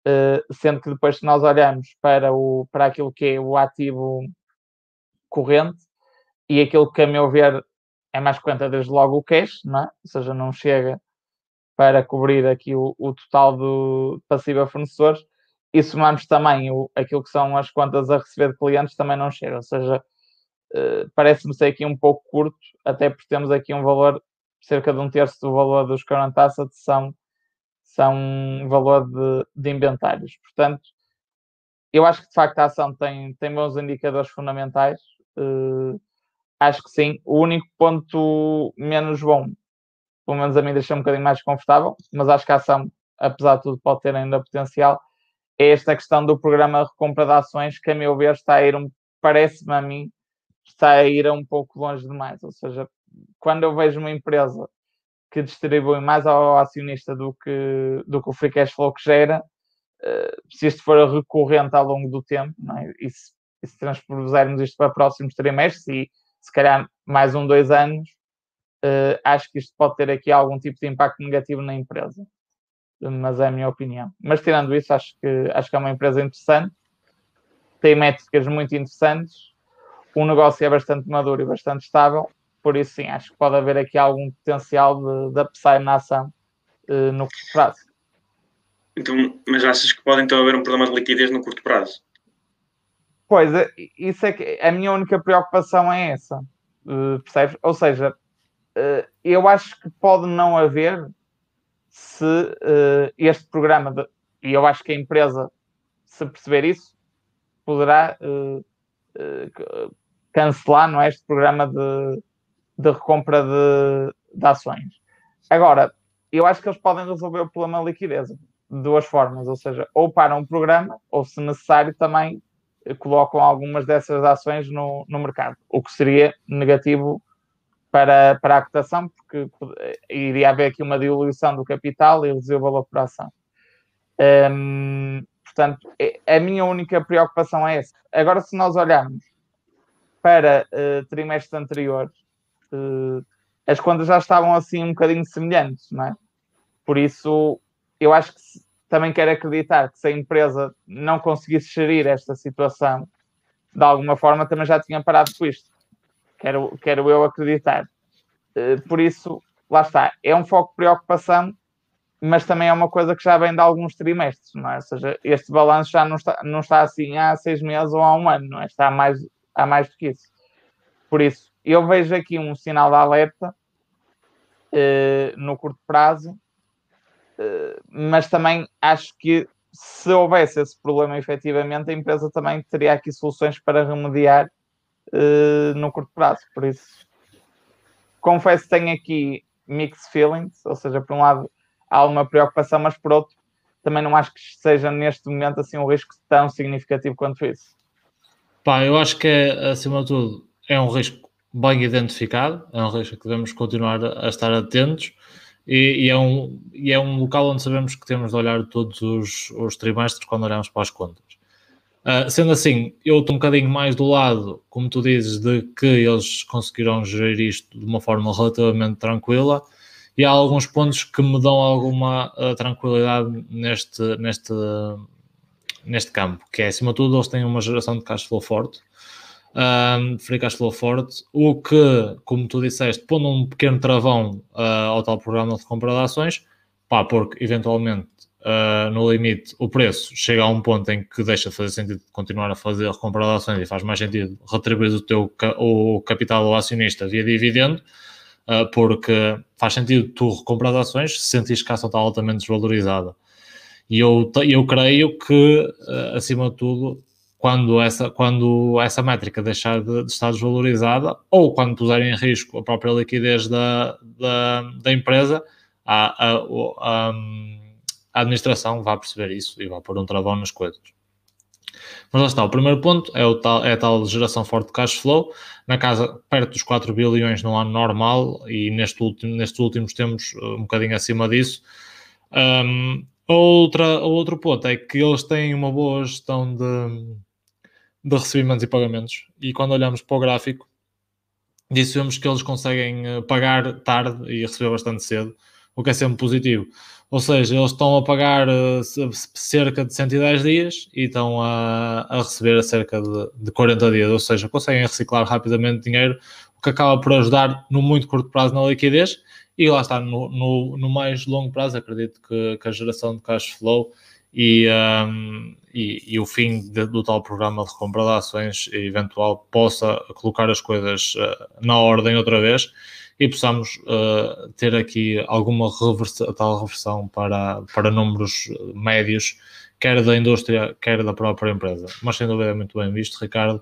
eh, sendo que depois, se nós olhamos para, o, para aquilo que é o ativo corrente, e aquilo que, a meu ver, é mais é desde logo o cash, não é? ou seja, não chega para cobrir aqui o, o total do passivo a fornecedores, e somamos também o, aquilo que são as contas a receber de clientes, também não chega, ou seja, uh, parece-me ser aqui um pouco curto, até porque temos aqui um valor, cerca de um terço do valor dos current assets são são valor de, de inventários. Portanto, eu acho que de facto a ação tem, tem bons indicadores fundamentais. Uh, acho que sim. O único ponto menos bom, pelo menos a mim deixa um bocadinho mais confortável, mas acho que a ação, apesar de tudo, pode ter ainda potencial, é esta questão do programa de recompra de ações, que a meu ver está a ir, um, parece-me a mim, está a ir um pouco longe demais. Ou seja, quando eu vejo uma empresa que distribui mais ao acionista do que, do que o free cash flow que gera, uh, se isto for recorrente ao longo do tempo, é? e, se, se transpusermos isto para próximos trimestres e se calhar mais um, dois anos, uh, acho que isto pode ter aqui algum tipo de impacto negativo na empresa. Mas é a minha opinião. Mas tirando isso, acho que, acho que é uma empresa interessante, tem métricas muito interessantes, o negócio é bastante maduro e bastante estável, por isso sim, acho que pode haver aqui algum potencial de, de upside na ação uh, no curto prazo. Então, mas achas que pode então haver um problema de liquidez no curto prazo? Pois, é, isso é que a minha única preocupação é essa, uh, percebes? Ou seja, eu acho que pode não haver se uh, este programa, de, e eu acho que a empresa, se perceber isso, poderá cancelar não é, este programa de, de recompra de, de ações. Agora, eu acho que eles podem resolver o problema da liquidez de duas formas, ou seja, ou param o programa, ou se necessário também colocam algumas dessas ações no, no mercado, o que seria negativo para, para a cotação, porque iria haver aqui uma diluição do capital e reduzir o valor por ação. Hum, portanto, é, a minha única preocupação é essa. Agora, se nós olharmos para uh, trimestres anteriores, uh, as contas já estavam assim um bocadinho semelhantes, não é? Por isso, eu acho que também quero acreditar que se a empresa não conseguisse gerir esta situação de alguma forma, também já tinha parado com isto. Quero, quero eu acreditar. Uh, por isso, lá está. É um foco de preocupação, mas também é uma coisa que já vem de alguns trimestres, não é? Ou seja, este balanço já não está, não está assim há seis meses ou há um ano, não é? Está há mais, há mais do que isso. Por isso, eu vejo aqui um sinal de alerta uh, no curto prazo eh, mas também acho que se houvesse esse problema efetivamente, a empresa também teria aqui soluções para remediar uh, no curto prazo. Por isso, confesso que tenho aqui mixed feelings, ou seja, por um lado há uma preocupação, mas por outro também não acho que seja neste momento assim um risco tão significativo quanto isso. Pá, eu acho que é, acima de tudo, é um risco bem identificado, é um risco que devemos continuar a estar atentos e, e, é um, e é um local onde sabemos que temos de olhar todos os, os trimestres quando olhamos para as contas. Uh, sendo assim, eu estou um bocadinho mais do lado, como tu dizes, de que eles conseguiram gerir isto de uma forma relativamente tranquila e há alguns pontos que me dão alguma uh, tranquilidade neste, neste, neste campo, que é, acima de tudo, eles têm uma geração de cash flow forte, um, free cash flow forte, o que, como tu disseste, pondo um pequeno travão uh, ao tal programa de compra de ações, pá, porque eventualmente uh, no limite o preço chega a um ponto em que deixa de fazer sentido continuar a fazer a recompra de ações e faz mais sentido retribuir o teu o capital ao acionista via dividendo, uh, porque faz sentido tu recomprar ações se sentires que a ação está altamente desvalorizada. E eu, eu creio que, acima de tudo, quando essa, quando essa métrica deixar de, de, estar desvalorizada ou quando puser em risco a própria liquidez da, da, da empresa, a, a, a, a, administração vai perceber isso e vai pôr um travão nas coisas. Mas lá está, o primeiro ponto é, o tal, é a tal geração forte de cash flow, na casa perto dos 4 bilhões no ano normal e neste último, nestes últimos tempos um bocadinho acima disso. Um, outra, outro ponto é que eles têm uma boa gestão de, de recebimentos e pagamentos. E quando olhamos para o gráfico, dissemos que eles conseguem eh, pagar tarde e receber bastante cedo, o que é sempre positivo. Ou seja, eles estão a pagar uh, cerca de 110 dias e estão a, a receber cerca de, de 40 dias, ou seja, conseguem reciclar rapidamente dinheiro, o que acaba por ajudar no muito curto prazo na liquidez e lá está, no, no, no mais longo prazo, acredito que, que a geração de cash flow e, um, e, e, o fim de, do tal programa de recompra de ações eventual possa colocar as coisas uh, na ordem outra vez e possamos uh, ter aqui alguma reversa, tal reversão para, para números médios, quer da indústria, quer da própria empresa. Mas sem dúvida é muito bem visto, Ricardo.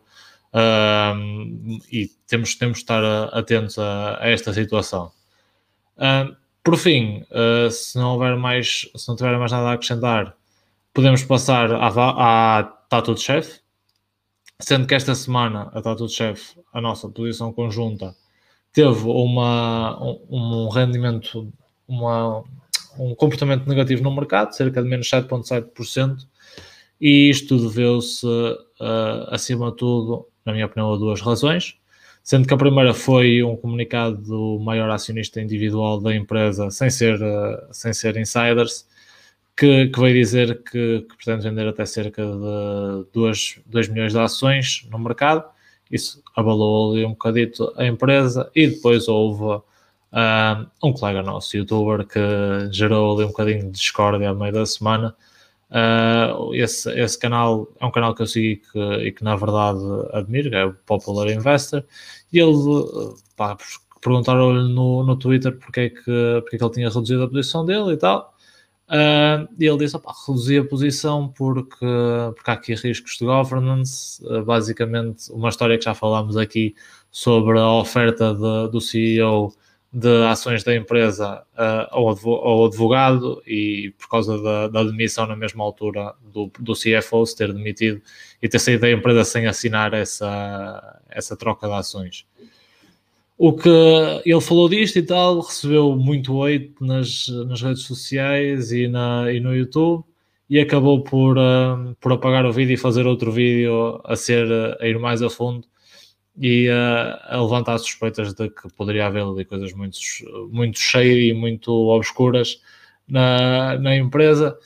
Uh, e temos, temos de estar atentos a, a esta situação. Uh, por fim, se não houver mais, se não tiver mais nada a acrescentar, podemos passar à, à Tattoo de Chef, sendo que esta semana a Tattoo de Chef, a nossa posição conjunta, teve uma, um, um rendimento, uma, um comportamento negativo no mercado, cerca de menos 7,7%, e isto deveu-se, uh, acima de tudo, na minha opinião, a duas razões. Sendo que a primeira foi um comunicado do maior acionista individual da empresa, sem ser, uh, sem ser insiders, que, que veio dizer que, que, pretende vender até cerca de 2, 2 milhões de ações no mercado. Isso abalou ali um bocadito a empresa e depois houve uh, um colega nosso, youtuber, que gerou ali um bocadinho de discórdia no meio da semana, Uh, esse, esse canal é um canal que eu sigo que, e que na verdade admiro, é o Popular Investor, e ele perguntaram-lhe no, no Twitter porque é, que, porque é que ele tinha reduzido a posição dele e tal. Uh, e ele disse: reduzi a posição porque, porque há aqui riscos de governance. Uh, basicamente, uma história que já falámos aqui sobre a oferta de, do CEO de ações da empresa uh, ao, advogado e por causa da, da, demissão na mesma altura do, do CFO se ter demitido e ter saído da empresa sem assinar essa, essa troca de ações. O que ele falou disto e tal, recebeu muito hate nas, nas redes sociais e, na, e no YouTube e acabou por, uh, por apagar o vídeo e fazer outro vídeo a ser a ir mais a fundo e uh, a levantar suspeitas de que poderia haver ali coisas muito, muito cheias e muito obscuras na, na empresa.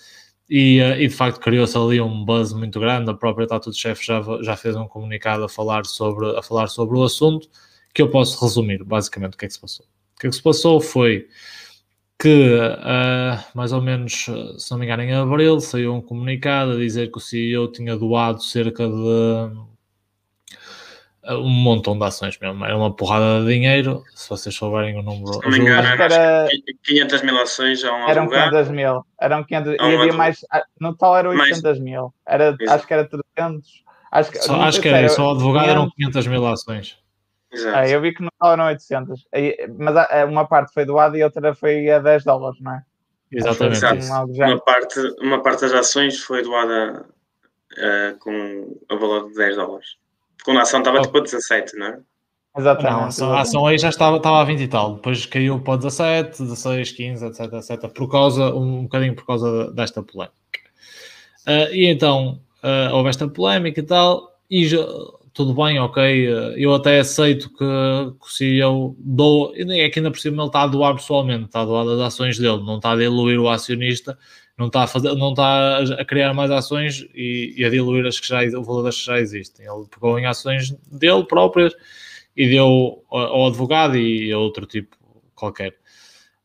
E, uh, e, de facto criou-se ali um buzz muito grande. A própria Tattoo Chef já, já fez um comunicado a falar, sobre, a falar sobre o assunto, que eu posso resumir basicamente o que é que se passou. O que é que se passou foi que, uh, mais ou menos, se não me engano, em abril, saiu um comunicado a dizer que o CEO tinha doado cerca de um montão de ações mesmo. Era uma porrada de dinheiro. Se vocês souberem o número. Se não me engano, era 500 mil ações a um Eram 500 mil. Eram 500 e havia mais. Ah, no tal era 800 mais... mil. Era, acho que era 300. Acho que, só, acho que era, só o advogado 500. eram 500 mil ações. Exato. Ah, eu vi que tal eram 800. Mas uma parte foi doada e outra foi a 10 dólares, não é? Exatamente. Assim, uma, parte, uma parte das ações foi doada uh, com o valor de 10 dólares. Quando a ação estava oh. tipo a 17, não é? Exatamente. Não, a ação, a ação aí já estava, estava a 20 e tal, depois caiu para 17, 16, 15, etc, etc, por causa, um, bocadinho por causa desta polémica. Uh, e então, uh, houve esta polémica e tal, e já, tudo bem, ok, uh, eu até aceito que, que se eu dou, é que ainda por cima ele está a doar pessoalmente, está a doar das ações dele, não está a diluir o acionista, não está a, fazer, não está a criar mais ações e, e a diluir as que já, o valor das que já existem. Ele pegou em ações dele próprias e deu ao advogado e a outro tipo qualquer.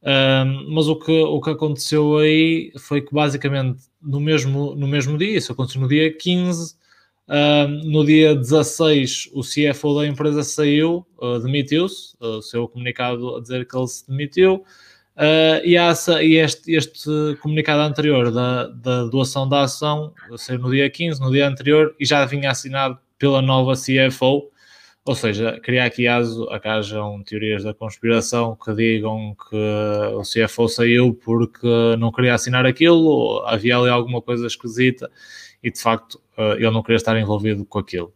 Um, mas o que, o que aconteceu aí foi que basicamente no mesmo, no mesmo dia, isso aconteceu no dia 15, um, no dia 16 o CFO da empresa saiu, uh, demitiu-se, uh, seu comunicado a dizer que ele se demitiu, Uh, e, e este, este, comunicado anterior da, da, doação da ação saiu no dia 15, no dia anterior, e já vinha assinado pela nova CFO, ou seja, queria aqui aso a que hajam teorias da conspiração que digam que o CFO saiu porque não queria assinar aquilo, havia ali alguma coisa esquisita e de facto uh, ele não queria estar envolvido com aquilo.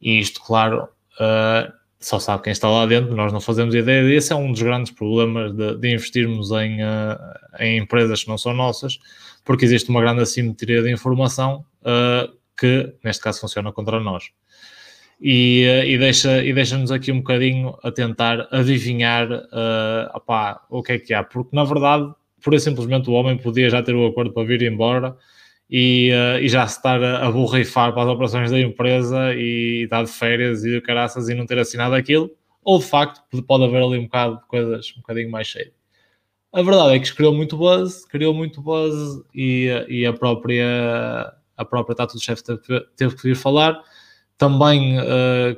E isto, claro, uh, só sabe quem está lá dentro, nós não fazemos ideia disso. É um dos grandes problemas de, de investirmos em, uh, em, empresas que não são nossas, porque existe uma grande assimetria de informação que, neste caso, funciona contra nós. E, e, deixa, e deixa-nos aqui um bocadinho a tentar adivinhar opá, o que é que há, porque na verdade, pura e simplesmente, o homem podia já ter o acordo para vir embora e, uh, e, já se estar a, borrifar para as operações da empresa e estar de férias e de caraças e não ter assinado aquilo, ou de facto pode haver ali um bocado de coisas um bocadinho mais cheias. A verdade é que criou muito buzz, criou muito buzz e, e a própria a própria Tato do Chefe teve, teve, que vir falar. Também uh,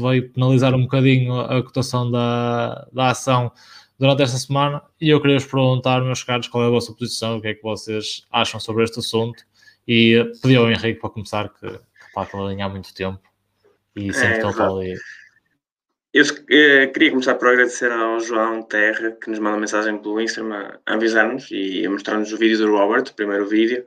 veio penalizar um bocadinho a cotação da, da ação durante esta semana e eu queria vos perguntar, meus caros, qual é a vossa posição, o que é que vocês acham sobre este assunto e pedi ao Henrique para começar, que, que pá, estou a alinhar muito tempo. E sempre é, estão ali. Eu eh, queria começar por agradecer ao João Terra, que nos manda mensagem pelo Instagram a avisar-nos e a mostrar-nos o vídeo do Robert, o primeiro vídeo.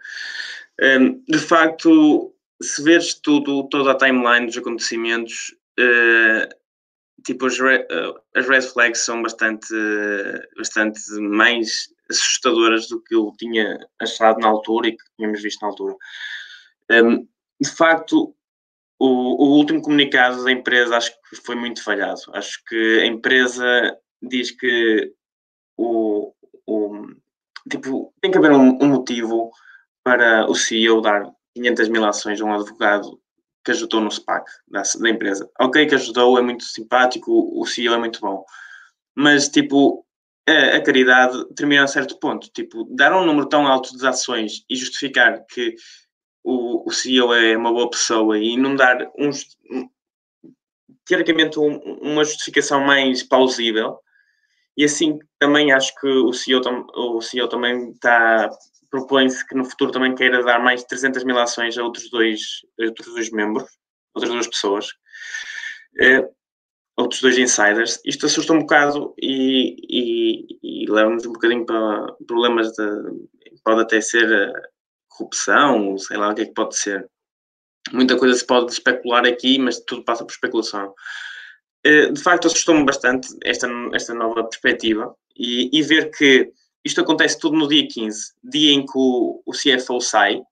Um, ehm, de facto, se veres tudo, toda a timeline dos acontecimentos, uh, tipo, as, re, as red flags são bastante, bastante mais assustadoras do que eu tinha achado na altura e que tínhamos visto na altura. Um, de facto, o, o, último comunicado da empresa acho que foi muito falhado. Acho que a empresa diz que o, o tipo, tem que haver um, um, motivo para o CEO dar 500 mil ações a um advogado que ajudou no SPAC da, empresa. Ok, que ajudou, é muito simpático, o CEO é muito bom. Mas, tipo, a, a caridade termina a certo ponto. Tipo, dar um número tão alto de ações e justificar que o, o CEO é uma boa pessoa e não dar uns, teoricamente um, uma justificação mais plausível. E assim também acho que o CEO, o CEO também está propõe-se que no futuro também queira dar mais de 300 mil ações a outros dois, outros dois membros, outras duas pessoas, é, outros dois insiders. Isto assusta um bocado e, e, e leva-nos um bocadinho para problemas de. pode até ser eh, corrupção, sei lá o que é que pode ser. Muita coisa se pode especular aqui, mas tudo passa por especulação. Eh, de facto, assustou-me bastante esta, esta nova perspectiva e, e ver que isto acontece tudo no dia 15, dia em que o, o CFO sai, ou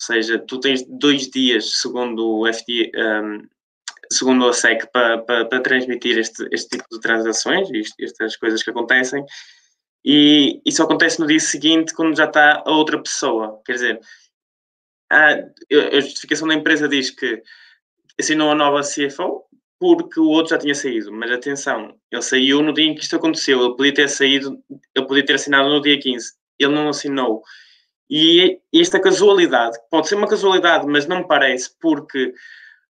seja, tu tens dois dias, segundo o FD, um, segundo a SEC, para, para, transmitir este, este tipo de transações, estas coisas que acontecem, e isso acontece no dia seguinte, quando já está a outra pessoa. Quer dizer, a, a justificação da empresa diz que assinou a nova CFO, porque o outro já tinha saído. Mas atenção, ele saiu no dia em que isto aconteceu. Ele podia ter saído, ele podia ter assinado no dia 15. Ele não assinou. E esta casualidade, pode ser uma casualidade, mas não me parece, porque,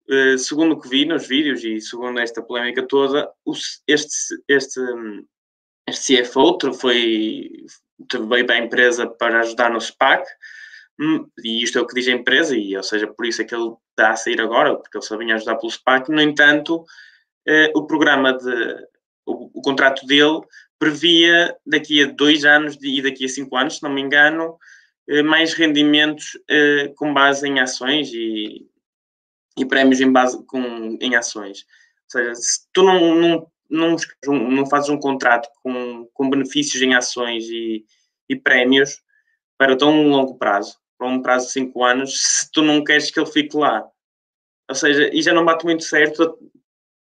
eh, segundo o que vi nos vídeos e segundo esta polémica toda, este, este, este CFO foi, veio para a empresa para ajudar no SPAC, hum, e isto é o que diz a empresa, e ou seja, por isso é que ele está a sair agora, porque ele só vinha ajudar pelo SPAC. No entanto, eh, o programa de. O, o, contrato dele previa daqui a dois anos e daqui a cinco anos, se não me engano, eh, mais rendimentos eh, com base em ações e, e prémios em base com, em ações. Ou seja, se tu não, não, não, não fazes um contrato com, com benefícios em ações e, e prémios para tão longo prazo, para um prazo de 5 anos se tu não queres que ele fique lá. Ou seja, e já não bate muito certo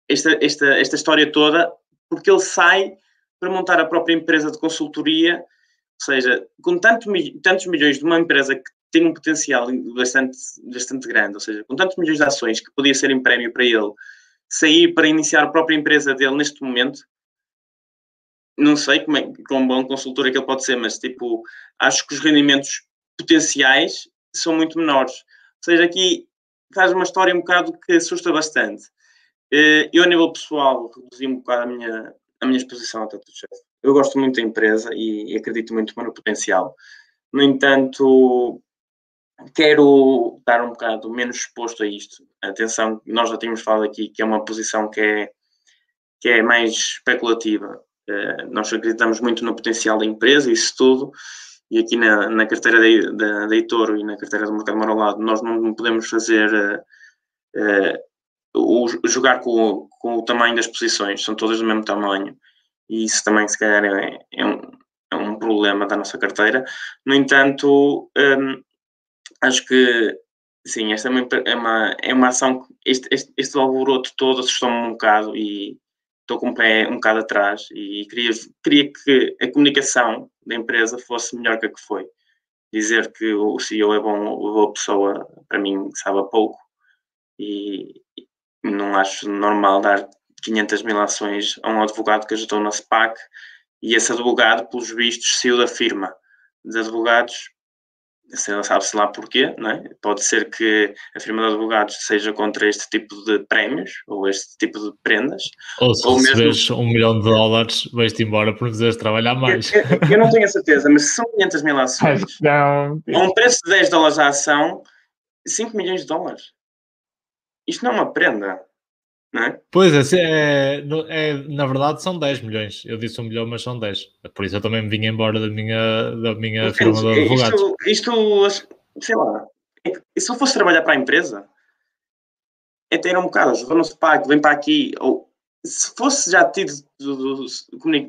esta, esta, esta história toda, porque ele sai para montar a própria empresa de consultoria, ou seja, com tanto, tantos milhões de uma empresa que tem um potencial bastante, bastante grande, ou seja, com tantos milhões de ações que podia ser em prémio para ele, sair para iniciar a própria empresa dele neste momento, não sei como é, quão bom consultor é que ele pode ser, mas tipo, acho que os rendimentos potenciais são muito menores. Ou seja, aqui faz uma história um bocado que assusta bastante. Eh, eu, a nível pessoal, reduzi um bocado a minha, a minha exposição ao Tattoo Chef. Eu gosto muito da empresa e, acredito muito no potencial. No entanto, quero estar um bocado menos exposto a isto. Atenção, nós já tínhamos falado aqui que é uma posição que é, que é mais especulativa. Uh, nós acreditamos muito no potencial da empresa, isso tudo, e aqui na, na carteira da, Eitoro e na carteira do Mercado Marolado, nós não podemos fazer uh, uh, o, jogar com, com o tamanho das posições, são todas do mesmo tamanho, e isso também, se calhar, é, é, um, é um problema da nossa carteira. No entanto, um, acho que sim, esta é uma, é uma, é uma ação que este, este, este alvoroto todo assustou-me um bocado e estou com o pé um bocado atrás e queria, queria que a comunicação da empresa fosse melhor que a que foi. Dizer que o CEO é bom, boa pessoa, para mim, sabe pouco e não acho normal dar 500 mil ações a um advogado que ajudou na SPAC e esse advogado, pelos vistos, saiu da firma de advogados sabe-se lá porquê, não é? Pode ser que a firma de advogados seja contra este tipo de prémios ou este tipo de prendas. Ou se ou recebes mesmo... um milhão de dólares, vais-te embora por quiseres trabalhar mais. Eu, eu, eu, não tenho a certeza, mas se são 500 mil ações, não. a um preço de 10 dólares a ação, 5 milhões de dólares. Isto não é uma prenda. É? Pois é, é, é, na verdade são 10 milhões. Eu disse um milhão, mas são 10. Por isso eu também me vim embora da minha, da minha firma de advogados. Isto, isto, sei lá, se eu fosse trabalhar para a empresa, até era um bocado, não se paga, vem para aqui, ou se fosse já tido,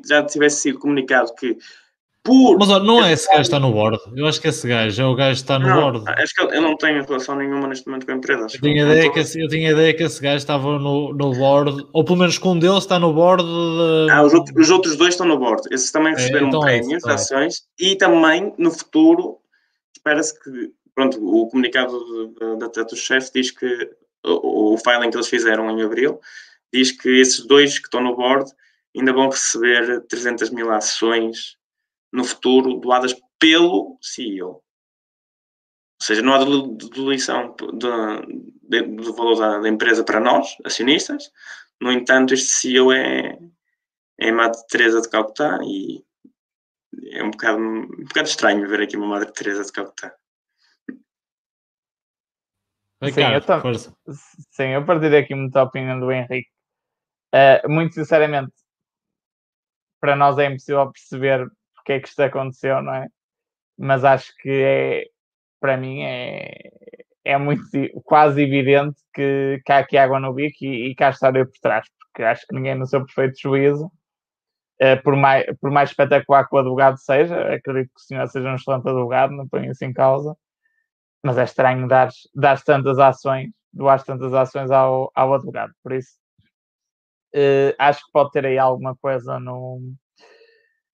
já tivesse sido comunicado que por. Mas ó, não é esse gajo que está no board. Eu acho que esse gajo é o gajo que está no não, board. Acho que eu não tenho relação nenhuma neste momento com a empresa. Eu tinha, ideia que esse, eu tinha ideia que esse gajo estava no, no board, ou pelo menos com um deles está no board. De... Ah, os, outros, os outros dois estão no board. Esses também é, receberam é, então prémios, é ações, e também no futuro, espera-se que. Pronto, o comunicado da Tato Chef diz que o, o filing que eles fizeram em abril diz que esses dois que estão no board ainda vão receber 300 mil ações no futuro doadas pelo CEO. Ou seja, não há diluição do, valor da, da, empresa para nós, acionistas. No entanto, este CEO é, é Madre Teresa de Calcutá e é um bocado, um bocado estranho ver aqui uma Madre Teresa de Calcutá. Sim, eu sim, eu partilho aqui muito a opinião do Henrique. Uh, muito sinceramente, para nós é impossível perceber porque é que isto aconteceu, não é? Mas acho que é, para mim, é, é muito quase evidente que, que há aqui água no bico e, e cá história por trás, porque acho que ninguém no seu perfeito juízo, uh, por, mais, por mais espetacular que o advogado seja, acredito que o senhor seja um excelente advogado, não ponho isso em causa, mas é estranho dar, dar tantas ações, doar tantas ações ao, ao advogado, por isso uh, acho que pode ter aí alguma coisa no,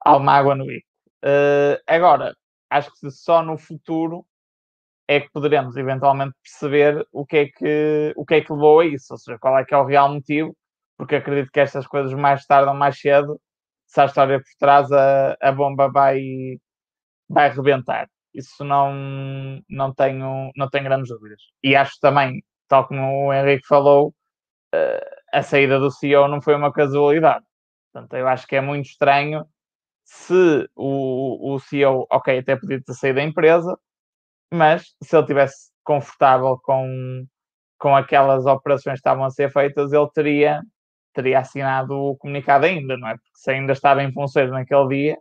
alguma água no bico. Uh, agora, acho que só no futuro é que poderemos eventualmente perceber o que é que, o que, é que levou a isso, ou seja, qual é que é o real motivo, porque acredito que estas coisas mais tarde ou mais cedo, se a história por trás, a, a bomba vai, vai rebentar. Isso não, não, tenho, não tenho grandes dúvidas. E acho também, tal como o Henrique falou, uh, a saída do CEO não foi uma casualidade. Portanto, eu acho que é muito estranho se o, o CEO, ok, até podia ter saído da empresa, mas se ele tivesse confortável com, com aquelas operações que estavam a ser feitas, ele teria, teria assinado o comunicado ainda, não é? Porque se ainda estava em funções naquele dia,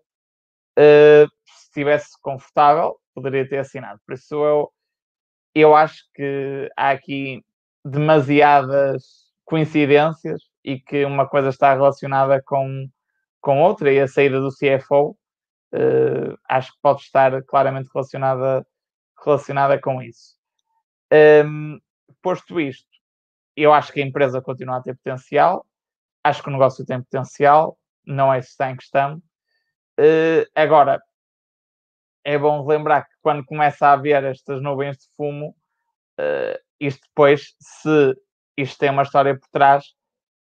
uh, se estivesse confortável, poderia ter assinado. Por isso eu, eu acho que há aqui demasiadas coincidências e que uma coisa está relacionada com com outra e a saída do CFO uh, eh, acho que pode estar claramente relacionada, relacionada com isso. Um, posto isto, eu acho que a empresa continua a ter potencial, acho que o negócio tem potencial, não é se está em questão. Uh, agora, é bom lembrar que quando começa a haver estas nuvens de fumo, uh, isto depois, se isto tem uma história por trás,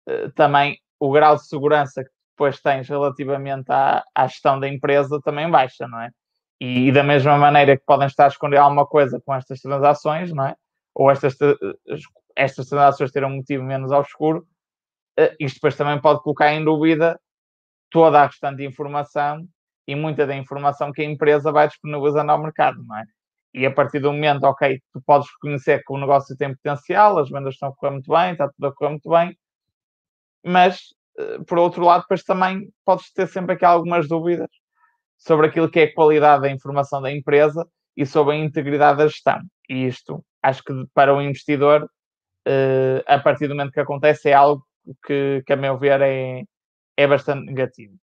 uh, também o grau de segurança que depois tens relativamente à, à gestão da empresa também baixa, não é? E, e, da mesma maneira que podem estar a esconder alguma coisa com estas transações, não é? Ou estas, estas transações terem um motivo menos obscuro, eh, isto depois também pode colocar em dúvida toda a restante informação e muita da informação que a empresa vai disponibilizando ao mercado, não é? E a partir do momento, ok, tu podes reconhecer que o negócio tem potencial, as vendas estão a correr muito bem, está tudo a correr muito bem, mas eh, por outro lado, depois também podes ter sempre aqui algumas dúvidas sobre aquilo que é a qualidade da informação da empresa e sobre a integridade da gestão. E isto, acho que para o investidor, eh, a partir do momento que acontece, é algo que, que a meu ver, é, é bastante negativo.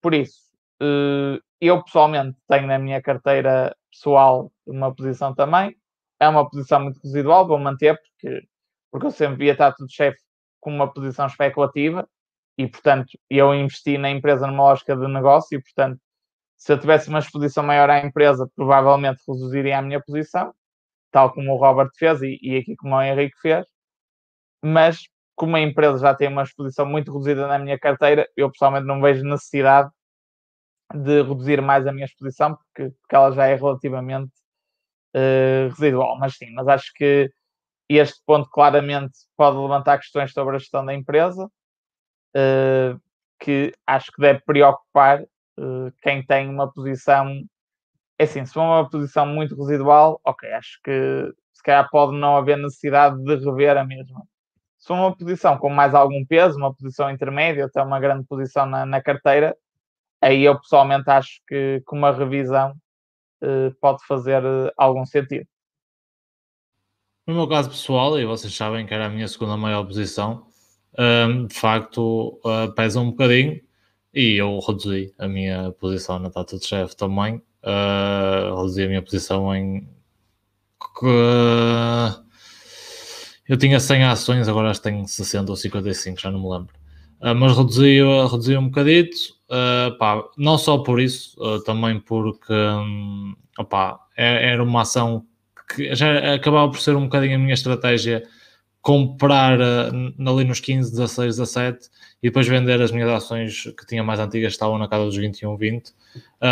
Por isso, eh, eu pessoalmente tenho na minha carteira pessoal uma posição também. É uma posição muito residual, vou manter, porque, porque eu sempre via estar tudo chefe com uma posição especulativa e, portanto, eu investi na empresa numa lógica de negócio e, portanto, se eu tivesse uma exposição maior à empresa, provavelmente reduziria a minha posição, tal como o Robert fez e, e aqui como o Henrique fez. Mas, como a empresa já tem uma exposição muito reduzida na minha carteira, eu pessoalmente não vejo necessidade de reduzir mais a minha exposição, porque, porque ela já é relativamente uh, residual. Mas sim, mas acho que este ponto claramente pode levantar questões sobre a gestão da empresa uh, que acho que deve preocupar uh, quem tem uma posição. É assim, se for uma posição muito residual, ok, acho que se calhar pode não haver necessidade de rever a mesma. Se for uma posição com mais algum peso, uma posição intermédia, até uma grande posição na, na carteira, aí eu pessoalmente acho que, que uma revisão uh, pode fazer algum sentido. No meu caso pessoal, e vocês sabem que era a minha segunda maior posição, um, de facto uh, pesa um bocadinho e eu reduzi a minha posição na Tata de Chef também. Uh, reduzi a minha posição em. Uh, eu tinha 100 ações, agora acho que tenho 60 ou 55, já não me lembro. Uh, mas reduzi, reduzi um bocadito, pá, não só por isso, também porque um, opá, é, era uma ação que já acabava por ser um bocadinho a minha estratégia comprar uh, ali nos 15, 16, 17 e depois vender as minhas ações que tinha mais antigas, estavam na casa dos 21, 20. Uh,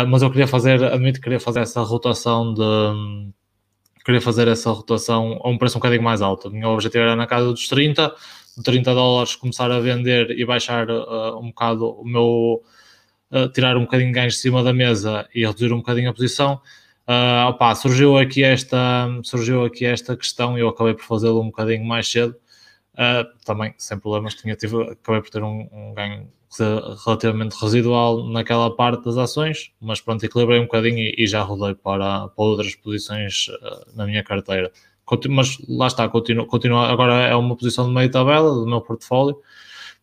mas eu queria fazer, admito que queria fazer essa rotação de. Um, queria fazer essa rotação a um preço um bocadinho mais alto. O meu objetivo era na casa dos 30, de 30 dólares começar a vender e baixar uh, um bocado o meu. Uh, tirar um bocadinho de ganhos de cima da mesa e reduzir um bocadinho a posição. Uh, opa, surgiu aqui esta surgiu aqui esta questão e eu acabei por fazê-lo um bocadinho mais cedo. Uh, também sem problemas tinha tive, acabei por ter um, um, ganho relativamente residual naquela parte das ações mas pronto equilibrei um bocadinho e, e já rodei para, para outras posições uh, na minha carteira. Mas lá está continua, continua agora é uma posição de meio tabela do meu portfólio.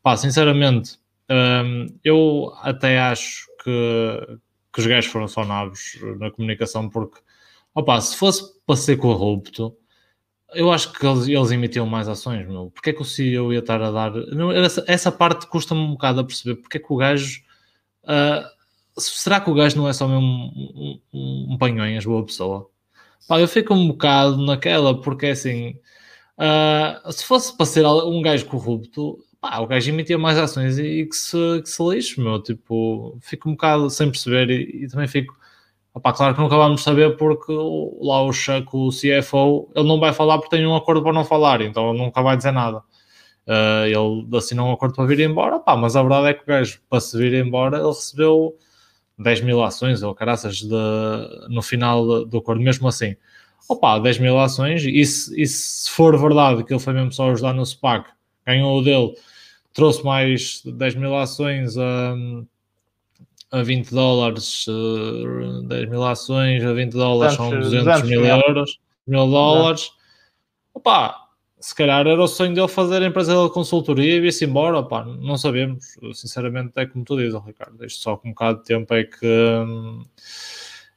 Pá, sinceramente eu até acho que, que os gajos foram só nabos na comunicação, porque, opa, se fosse para ser corrupto, eu acho que eles, eles emitiam mais ações, meu. Porque é que o CEO ia estar a dar... Não, essa, essa parte custa-me um bocado a perceber, porque é que o gajo... Uh, será que o gajo não é só mesmo um, um, um panhões, boa pessoa? Pá, eu fico um bocado naquela, porque assim... Uh, se fosse para ser um gajo corrupto, pá, o gajo emitia mais ações e que se, que se lixe, meu, tipo, fico um bocado sem perceber e, e também fico, opá, claro que nunca vamos saber porque lá o Chuck, o CFO, ele não vai falar porque tem um acordo para não falar, então ele nunca vai dizer nada. Uh, ele assinou um acordo para vir embora, pá, mas a verdade é que o gajo, para se vir embora, ele recebeu 10 mil ações ou caraças de, no final do acordo, mesmo assim. Opa, 10 mil ações, e se, e se for verdade que ele foi mesmo só ajudar no SPAC, ganhou o dele trouxe mais 10 mil ações a, a 20 dólares, 10 mil ações a 20 dólares são 200, 200 mil euros, mil dólares. Opa, se calhar era o sonho dele fazer a empresa de consultoria e vir-se embora, opa, não sabemos. Sinceramente, é como tu dizes, Ricardo, isto só com um bocado de tempo é que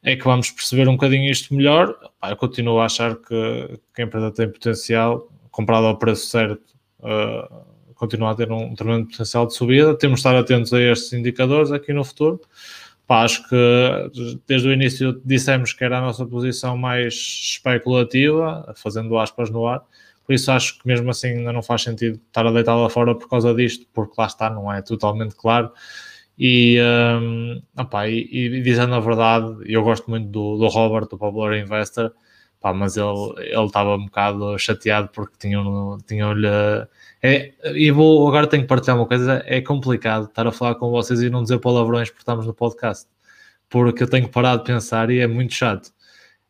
é que vamos perceber um bocadinho isto melhor. Opa, eu continuo a achar que, que a empresa tem potencial, comprado ao preço certo. Uh, continua a ter um tremendo potencial de subida. Temos de estar atentos a estes indicadores aqui no futuro. Pá, acho que desde o início dissemos que era a nossa posição mais especulativa, fazendo aspas no ar. Por isso acho que mesmo assim ainda não faz sentido estar a deitar lá fora por causa disto, porque lá está, não é totalmente claro. E, um, opa, e, e, dizendo a verdade, eu gosto muito do, do Robert, do Popular Investor, pá, mas ele, ele estava um bocado chateado porque tinham-lhe tinham é, e vou, agora tenho que partilhar uma coisa, é complicado estar a falar com vocês e não dizer palavrões porque estamos no podcast, porque eu tenho que parar de pensar e é muito chato.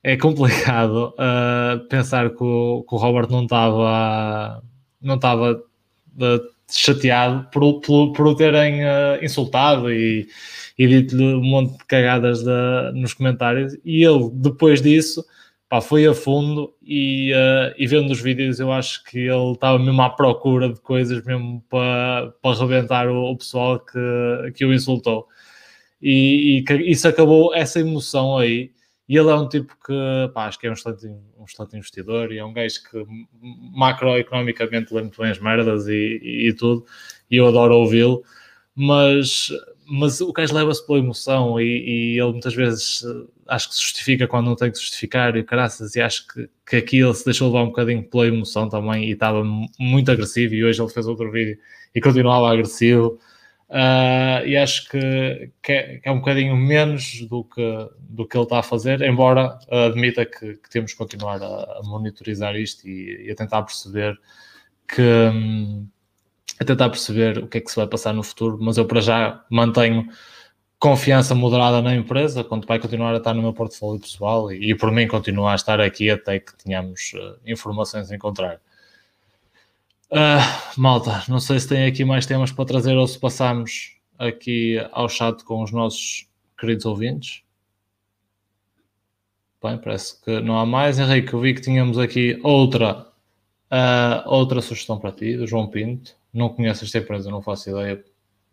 É complicado uh, pensar que o, que o, Robert não estava não estava uh, chateado por, por, por o terem uh, insultado e, e dito-lhe um monte de cagadas de, nos comentários e ele, depois disso, pá, foi a fundo e, uh, e vendo os vídeos eu acho que ele estava mesmo à procura de coisas mesmo para, para arrebentar o, o pessoal que, que o insultou. E, e isso acabou, essa emoção aí, e ele é um tipo que, pá, acho que é um excelente, um excelente investidor e é um gajo que macroeconomicamente lê muito bem as merdas e, e, e tudo, e eu adoro ouvi-lo, mas mas o gajo leva-se pela emoção e, e, ele muitas vezes acho que se justifica quando não tem que justificar e caraças, e acho que, que aqui ele se deixou levar um bocadinho pela emoção também e estava muito agressivo e hoje ele fez outro vídeo e continuava agressivo. Uh, e acho que, que é, que, é, um bocadinho menos do que, do que ele está a fazer, embora admita que, que temos que continuar a, a monitorizar isto e, e, a tentar perceber que... Hum, a tentar perceber o que é que se vai passar no futuro, mas eu para já mantenho confiança moderada na empresa, quando vai continuar a estar no meu portfólio pessoal e, e por mim continuar a estar aqui até que tenhamos uh, informações a encontrar. Uh, malta, não sei se tem aqui mais temas para trazer ou se passamos aqui ao chat com os nossos queridos ouvintes. Bem, parece que não há mais. Henrique, eu vi que tínhamos aqui outra, uh, outra sugestão para ti, do João Pinto. Não conheço esta empresa, não faço ideia.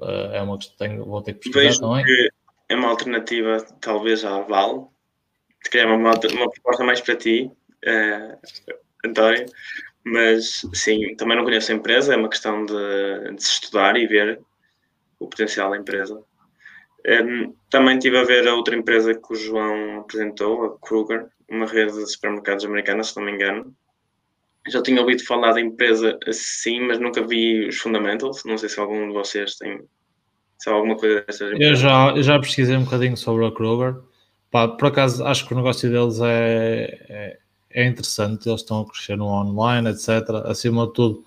Uh, é uma que tenho, vou ter que pesquisar Vejo também. Que é uma alternativa, talvez, à Val. Se calhar uma, uma proposta mais para ti, uh, António. Mas sim, também não conheço a empresa, é uma questão de, de se estudar e ver o potencial da empresa. Um, também estive a ver a outra empresa que o João apresentou, a Kruger, uma rede de supermercados americana, se não me engano. Já tinha ouvido falar da empresa assim, mas nunca vi os fundamentals. Não sei se algum de vocês tem se alguma coisa dessas. Eu já, eu já pesquisei um bocadinho sobre a Kruger. Pá, por acaso, acho que o negócio deles é, é é interessante, eles estão a crescer no online, etc. Acima de tudo,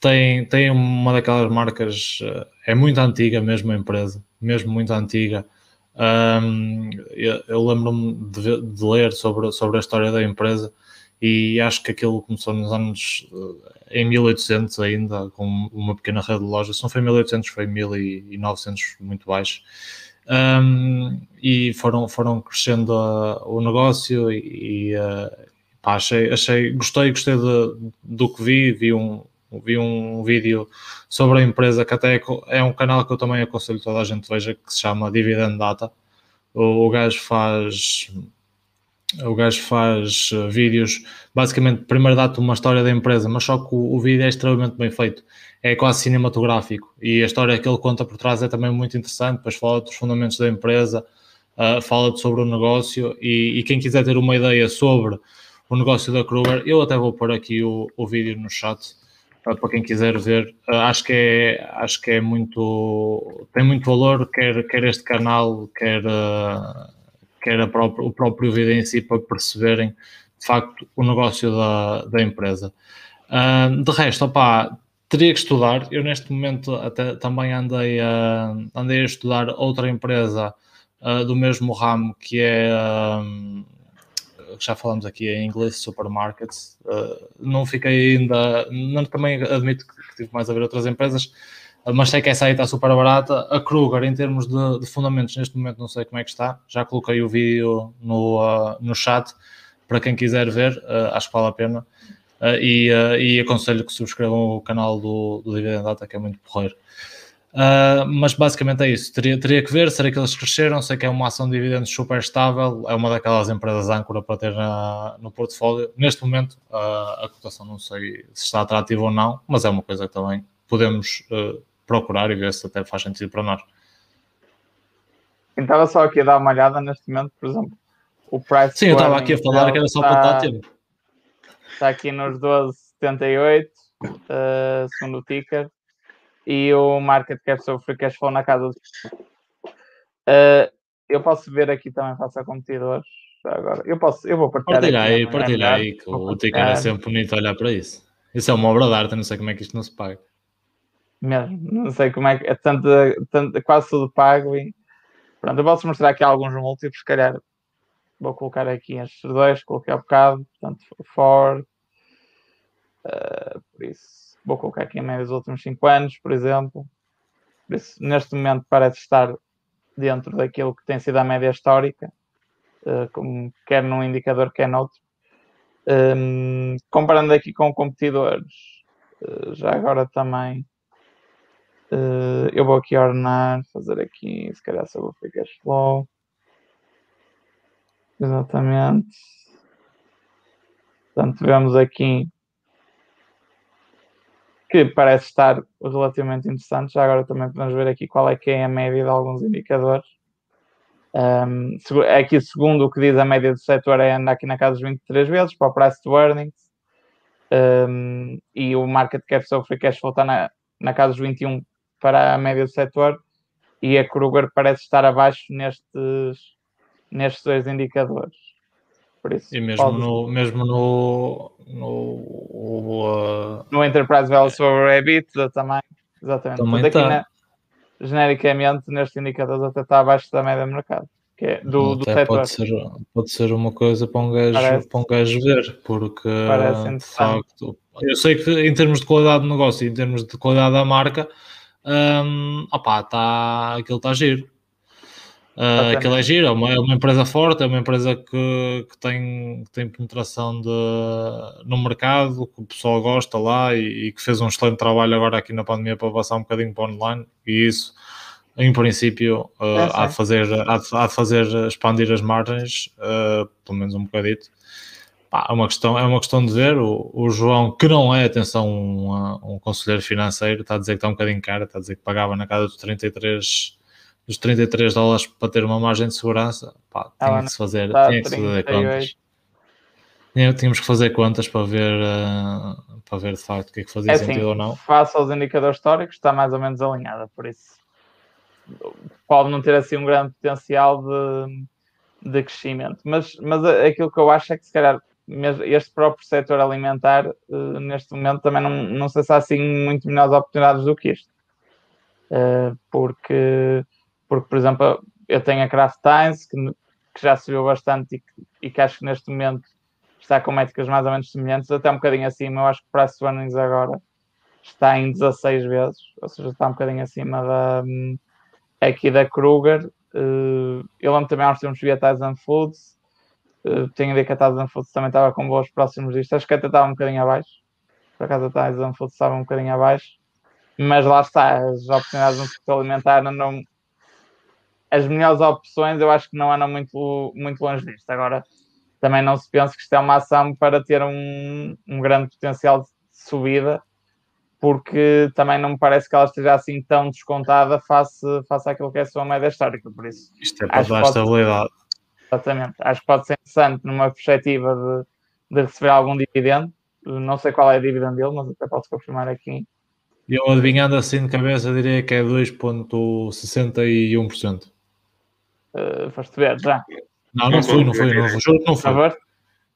tem, tem uma daquelas marcas, eh, é muito antiga mesmo a empresa, mesmo muito antiga. Um, eu, eu lembro-me de, de, ler sobre, sobre a história da empresa e acho que aquilo começou nos anos eh, em 1800 ainda, com uma pequena rede de lojas. Não foi 1800, foi 1900, muito baixo. Um, e foram, foram crescendo uh, o negócio e, uh, pá, achei, achei, gostei, gostei de, do que vi, vi um, vi um vídeo sobre a empresa que até é um canal que eu também aconselho toda a gente veja, que se chama Dividend Data. O, o gajo faz o gajo faz uh, vídeos, basicamente, primeiro dá-te uma história da empresa, mas só que o, o, vídeo é extremamente bem feito, é quase cinematográfico e a história que ele conta por trás é também muito interessante. Depois fala dos fundamentos da empresa, uh, fala sobre o negócio e, e, quem quiser ter uma ideia sobre o negócio da Kruger. Eu até vou pôr aqui o, o vídeo no chat para, quem quiser ver. Uh, acho que é acho que é muito tem muito valor quer quer este canal quer quer a próprio, o próprio vídeo em si para perceberem de facto o negócio da, da empresa. Uh, de resto, opá, teria que estudar. Eu neste momento até também andei a, andei a estudar outra empresa uh, do mesmo ramo que é já falamos aqui em inglês, supermarkets. Uh, não fiquei ainda, não, também admito que, tive mais a ver outras empresas, mas sei que essa aí está super barata. A Kruger, em termos de, de, fundamentos, neste momento não sei como é que está. Já coloquei o vídeo no, uh, no chat para quem quiser ver, acho que vale a pena. e, e aconselho que subscrevam o canal do, do Dividend Data, que é muito porreiro. Uh, mas basicamente é isso. Teria, teria que ver, será que eles cresceram? Sei que é uma ação de dividendos super estável, é uma daquelas empresas âncora para ter na, no portfólio. Neste momento, uh, a cotação não sei se está atrativa ou não, mas é uma coisa que também podemos uh, procurar e ver se até faz sentido para nós. Estava só aqui a dar uma olhada neste momento, por exemplo, o price. Sim, eu estava aqui a falar que era só para dar tempo. Está aqui nos 12,78, segundo o ticker e o market cap sobre free cash flow na casa do. Uh, eu posso ver aqui também face a competidores. Agora, eu posso, eu vou partilhar. Partilha aí, partilha aí, que o Ticker é sempre bonito olhar para isso. Isso é uma obra de arte, não sei como é que isto não se paga. Mesmo, não sei como é que é tanto, tanto quase tudo pago e pronto, eu posso mostrar aqui alguns múltiplos, se calhar vou colocar aqui estes dois, coloquei há bocado, portanto, for, uh, por isso vou colocar aqui em média dos últimos 5 anos, por exemplo. Por isso, neste momento parece estar dentro daquilo que tem sido a média histórica, uh, como, quer num indicador, quer noutro. Um, comparando aqui com competidores, uh, já agora também uh, eu vou aqui ordenar, fazer aqui, se calhar sobre o free cash flow. Exatamente. Portanto, vemos aqui que parece estar relativamente interessante. Já agora também podemos ver aqui qual é que é a média de alguns indicadores. Um, aqui, segundo o que diz a média do setor, é andar aqui na casa dos 23 vezes para o price to earnings. Um, e o market cap sobre free cash flow está na, na casa dos 21 para a média do setor. E a Kruger parece estar abaixo nestes, nestes dois indicadores. Por isso, e mesmo no, mesmo no, no, uh, no Enterprise Value sobre EBITDA também. Exatamente. Também aqui na, genericamente, neste indicador até está abaixo da média do mercado. Que é do, do setor. Pode ser, pode ser uma coisa para um gajo, Parece. para um gajo ver, porque de facto, eu sei que em termos de qualidade de negócio e em termos de qualidade da marca, um, opá, tá, aquilo está giro. Uh, aquilo é giro, é uma, é uma, empresa forte, é uma empresa que, que, tem, que tem penetração de, no mercado, que o pessoal gosta lá e, e, que fez um excelente trabalho agora aqui na pandemia para passar um bocadinho para online e isso, em princípio, uh, é, há, de fazer, há, de, há de fazer expandir as margens, uh, pelo menos um bocadito. Pá, é, uma questão, é uma questão de ver. O, o João, que não é, atenção, um, um conselheiro financeiro, está a dizer que está um bocadinho caro, está a dizer que pagava na casa dos 33 dos 33 dólares para ter uma margem de segurança, pá, ah, tinha que se fazer, tá tinha que se fazer contas. Tínhamos que fazer contas para ver, uh, para ver de facto o que é que fazia é sentido assim, ou não. Face aos indicadores históricos, está mais ou menos alinhada, por isso pode não ter assim um grande potencial de, de crescimento. Mas, mas aquilo que eu acho é que se calhar este próprio setor alimentar, uh, neste momento, também não, não se há assim muito melhores oportunidades do que isto. Uh, porque porque, por exemplo, eu tenho a Craft Times, que, que já subiu bastante e que, e que, acho que neste momento está com métricas mais ou menos semelhantes, até um bocadinho acima. Eu acho que price earnings agora está em 16 vezes, ou seja, está um bocadinho acima da, aqui da Kruger. Uh, eu lembro também há uns tempos vi a Tyson Foods. Uh, tenho ideia que a Tyson Foods também estava com boas próximos disto. Acho que até estava um bocadinho abaixo. Por acaso a Tyson Foods estava um bocadinho abaixo. Mas lá está, as oportunidades no setor alimentar não, as melhores opções eu acho que não andam muito, muito longe disto. Agora, também não se pensa que isto é uma ação para ter um, um grande potencial de subida, porque também não me parece que ela esteja assim tão descontada face, face àquilo que é a sua média histórica. Por isso, isto é para dar estabilidade. Exatamente. Acho que pode ser interessante numa perspectiva de, de receber algum dividendo. Não sei qual é a dívida dele, mas até posso confirmar aqui. Eu adivinhando assim de cabeça diria que é 2,61%. Uh, foste ver já? Não, não fui, não fui, não, juro que não fui.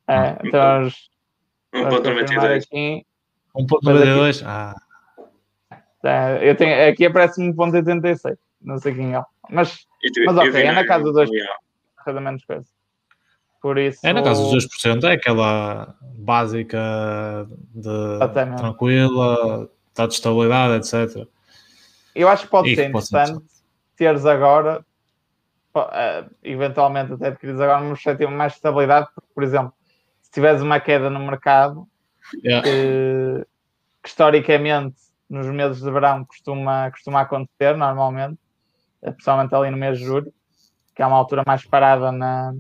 É, então, 1.92. 1.92? Ah. É, eu tenho, aqui aparece-me 1.86. Não sei quem é. Mas, mas ok, é na casa dos 2%. Cada menos coisa. Por isso... É na casa dos 2%, é aquela básica de tranquila, está de estabilidade, etc. Eu acho que pode e ser interessante teres agora uh, eventualmente até adquiridos agora uma perspectiva mais estabilidade, porque, por exemplo, se tiveres uma queda no mercado, yeah. que, que, historicamente nos meses de verão costuma, costuma acontecer normalmente, eh, principalmente ali no mês de julho, que é uma altura mais parada na,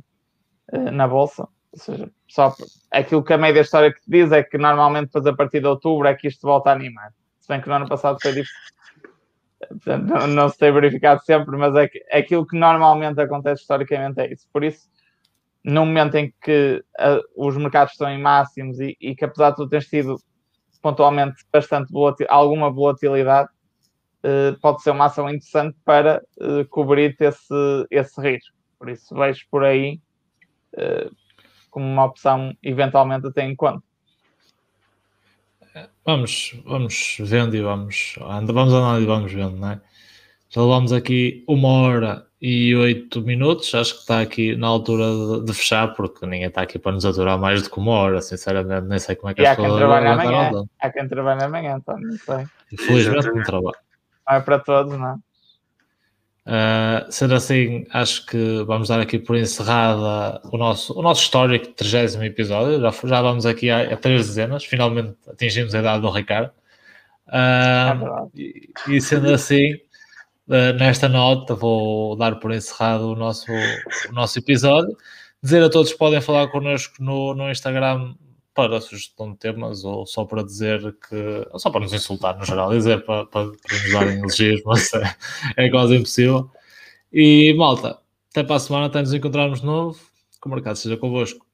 eh, na bolsa. Ou seja, só aquilo que a média histórica diz é que normalmente depois a partir de outubro é que isto volta a animar. Se bem que no ano passado foi diferente não, não se tem verificado sempre, mas é que, aquilo que normalmente acontece historicamente é isso. Por isso, no momento em que uh, os mercados estão em máximos e, e, que apesar de tudo ter tido pontualmente bastante volatil, alguma volatilidade, pode ser uma ação interessante para uh, cobrir esse, esse risco. Por isso vejo por aí como uma opção eventualmente até em conta. Vamos, vamos vendo e vamos, vamos andando e vamos vendo, não é? Já levamos aqui uma hora e oito minutos, acho que está aqui na altura de, de, fechar, porque ninguém está aqui para nos aturar mais do que uma hora, sinceramente, nem sei como é que e as pessoas trabalhar amanhã. Há quem trabalhe amanhã, então não sei. Infelizmente não trabalho. É para todos, não Uh, sendo assim, acho que vamos dar aqui por encerrada o nosso, o nosso histórico 30 episódio. Já, já vamos aqui a, a três dezenas, finalmente atingimos a idade do Ricardo. Uh, é e, e, sendo assim, uh, nesta nota, vou dar por encerrado o nosso, o nosso episódio. Dizer a todos que podem falar connosco no, no Instagram para sugestão de temas ou só para dizer que. ou só para nos insultar no geral, dizer para, para, para nos darem elogios, mas é, é quase impossível. E malta, até para a semana, até nos encontrarmos de novo. Que o mercado seja convosco.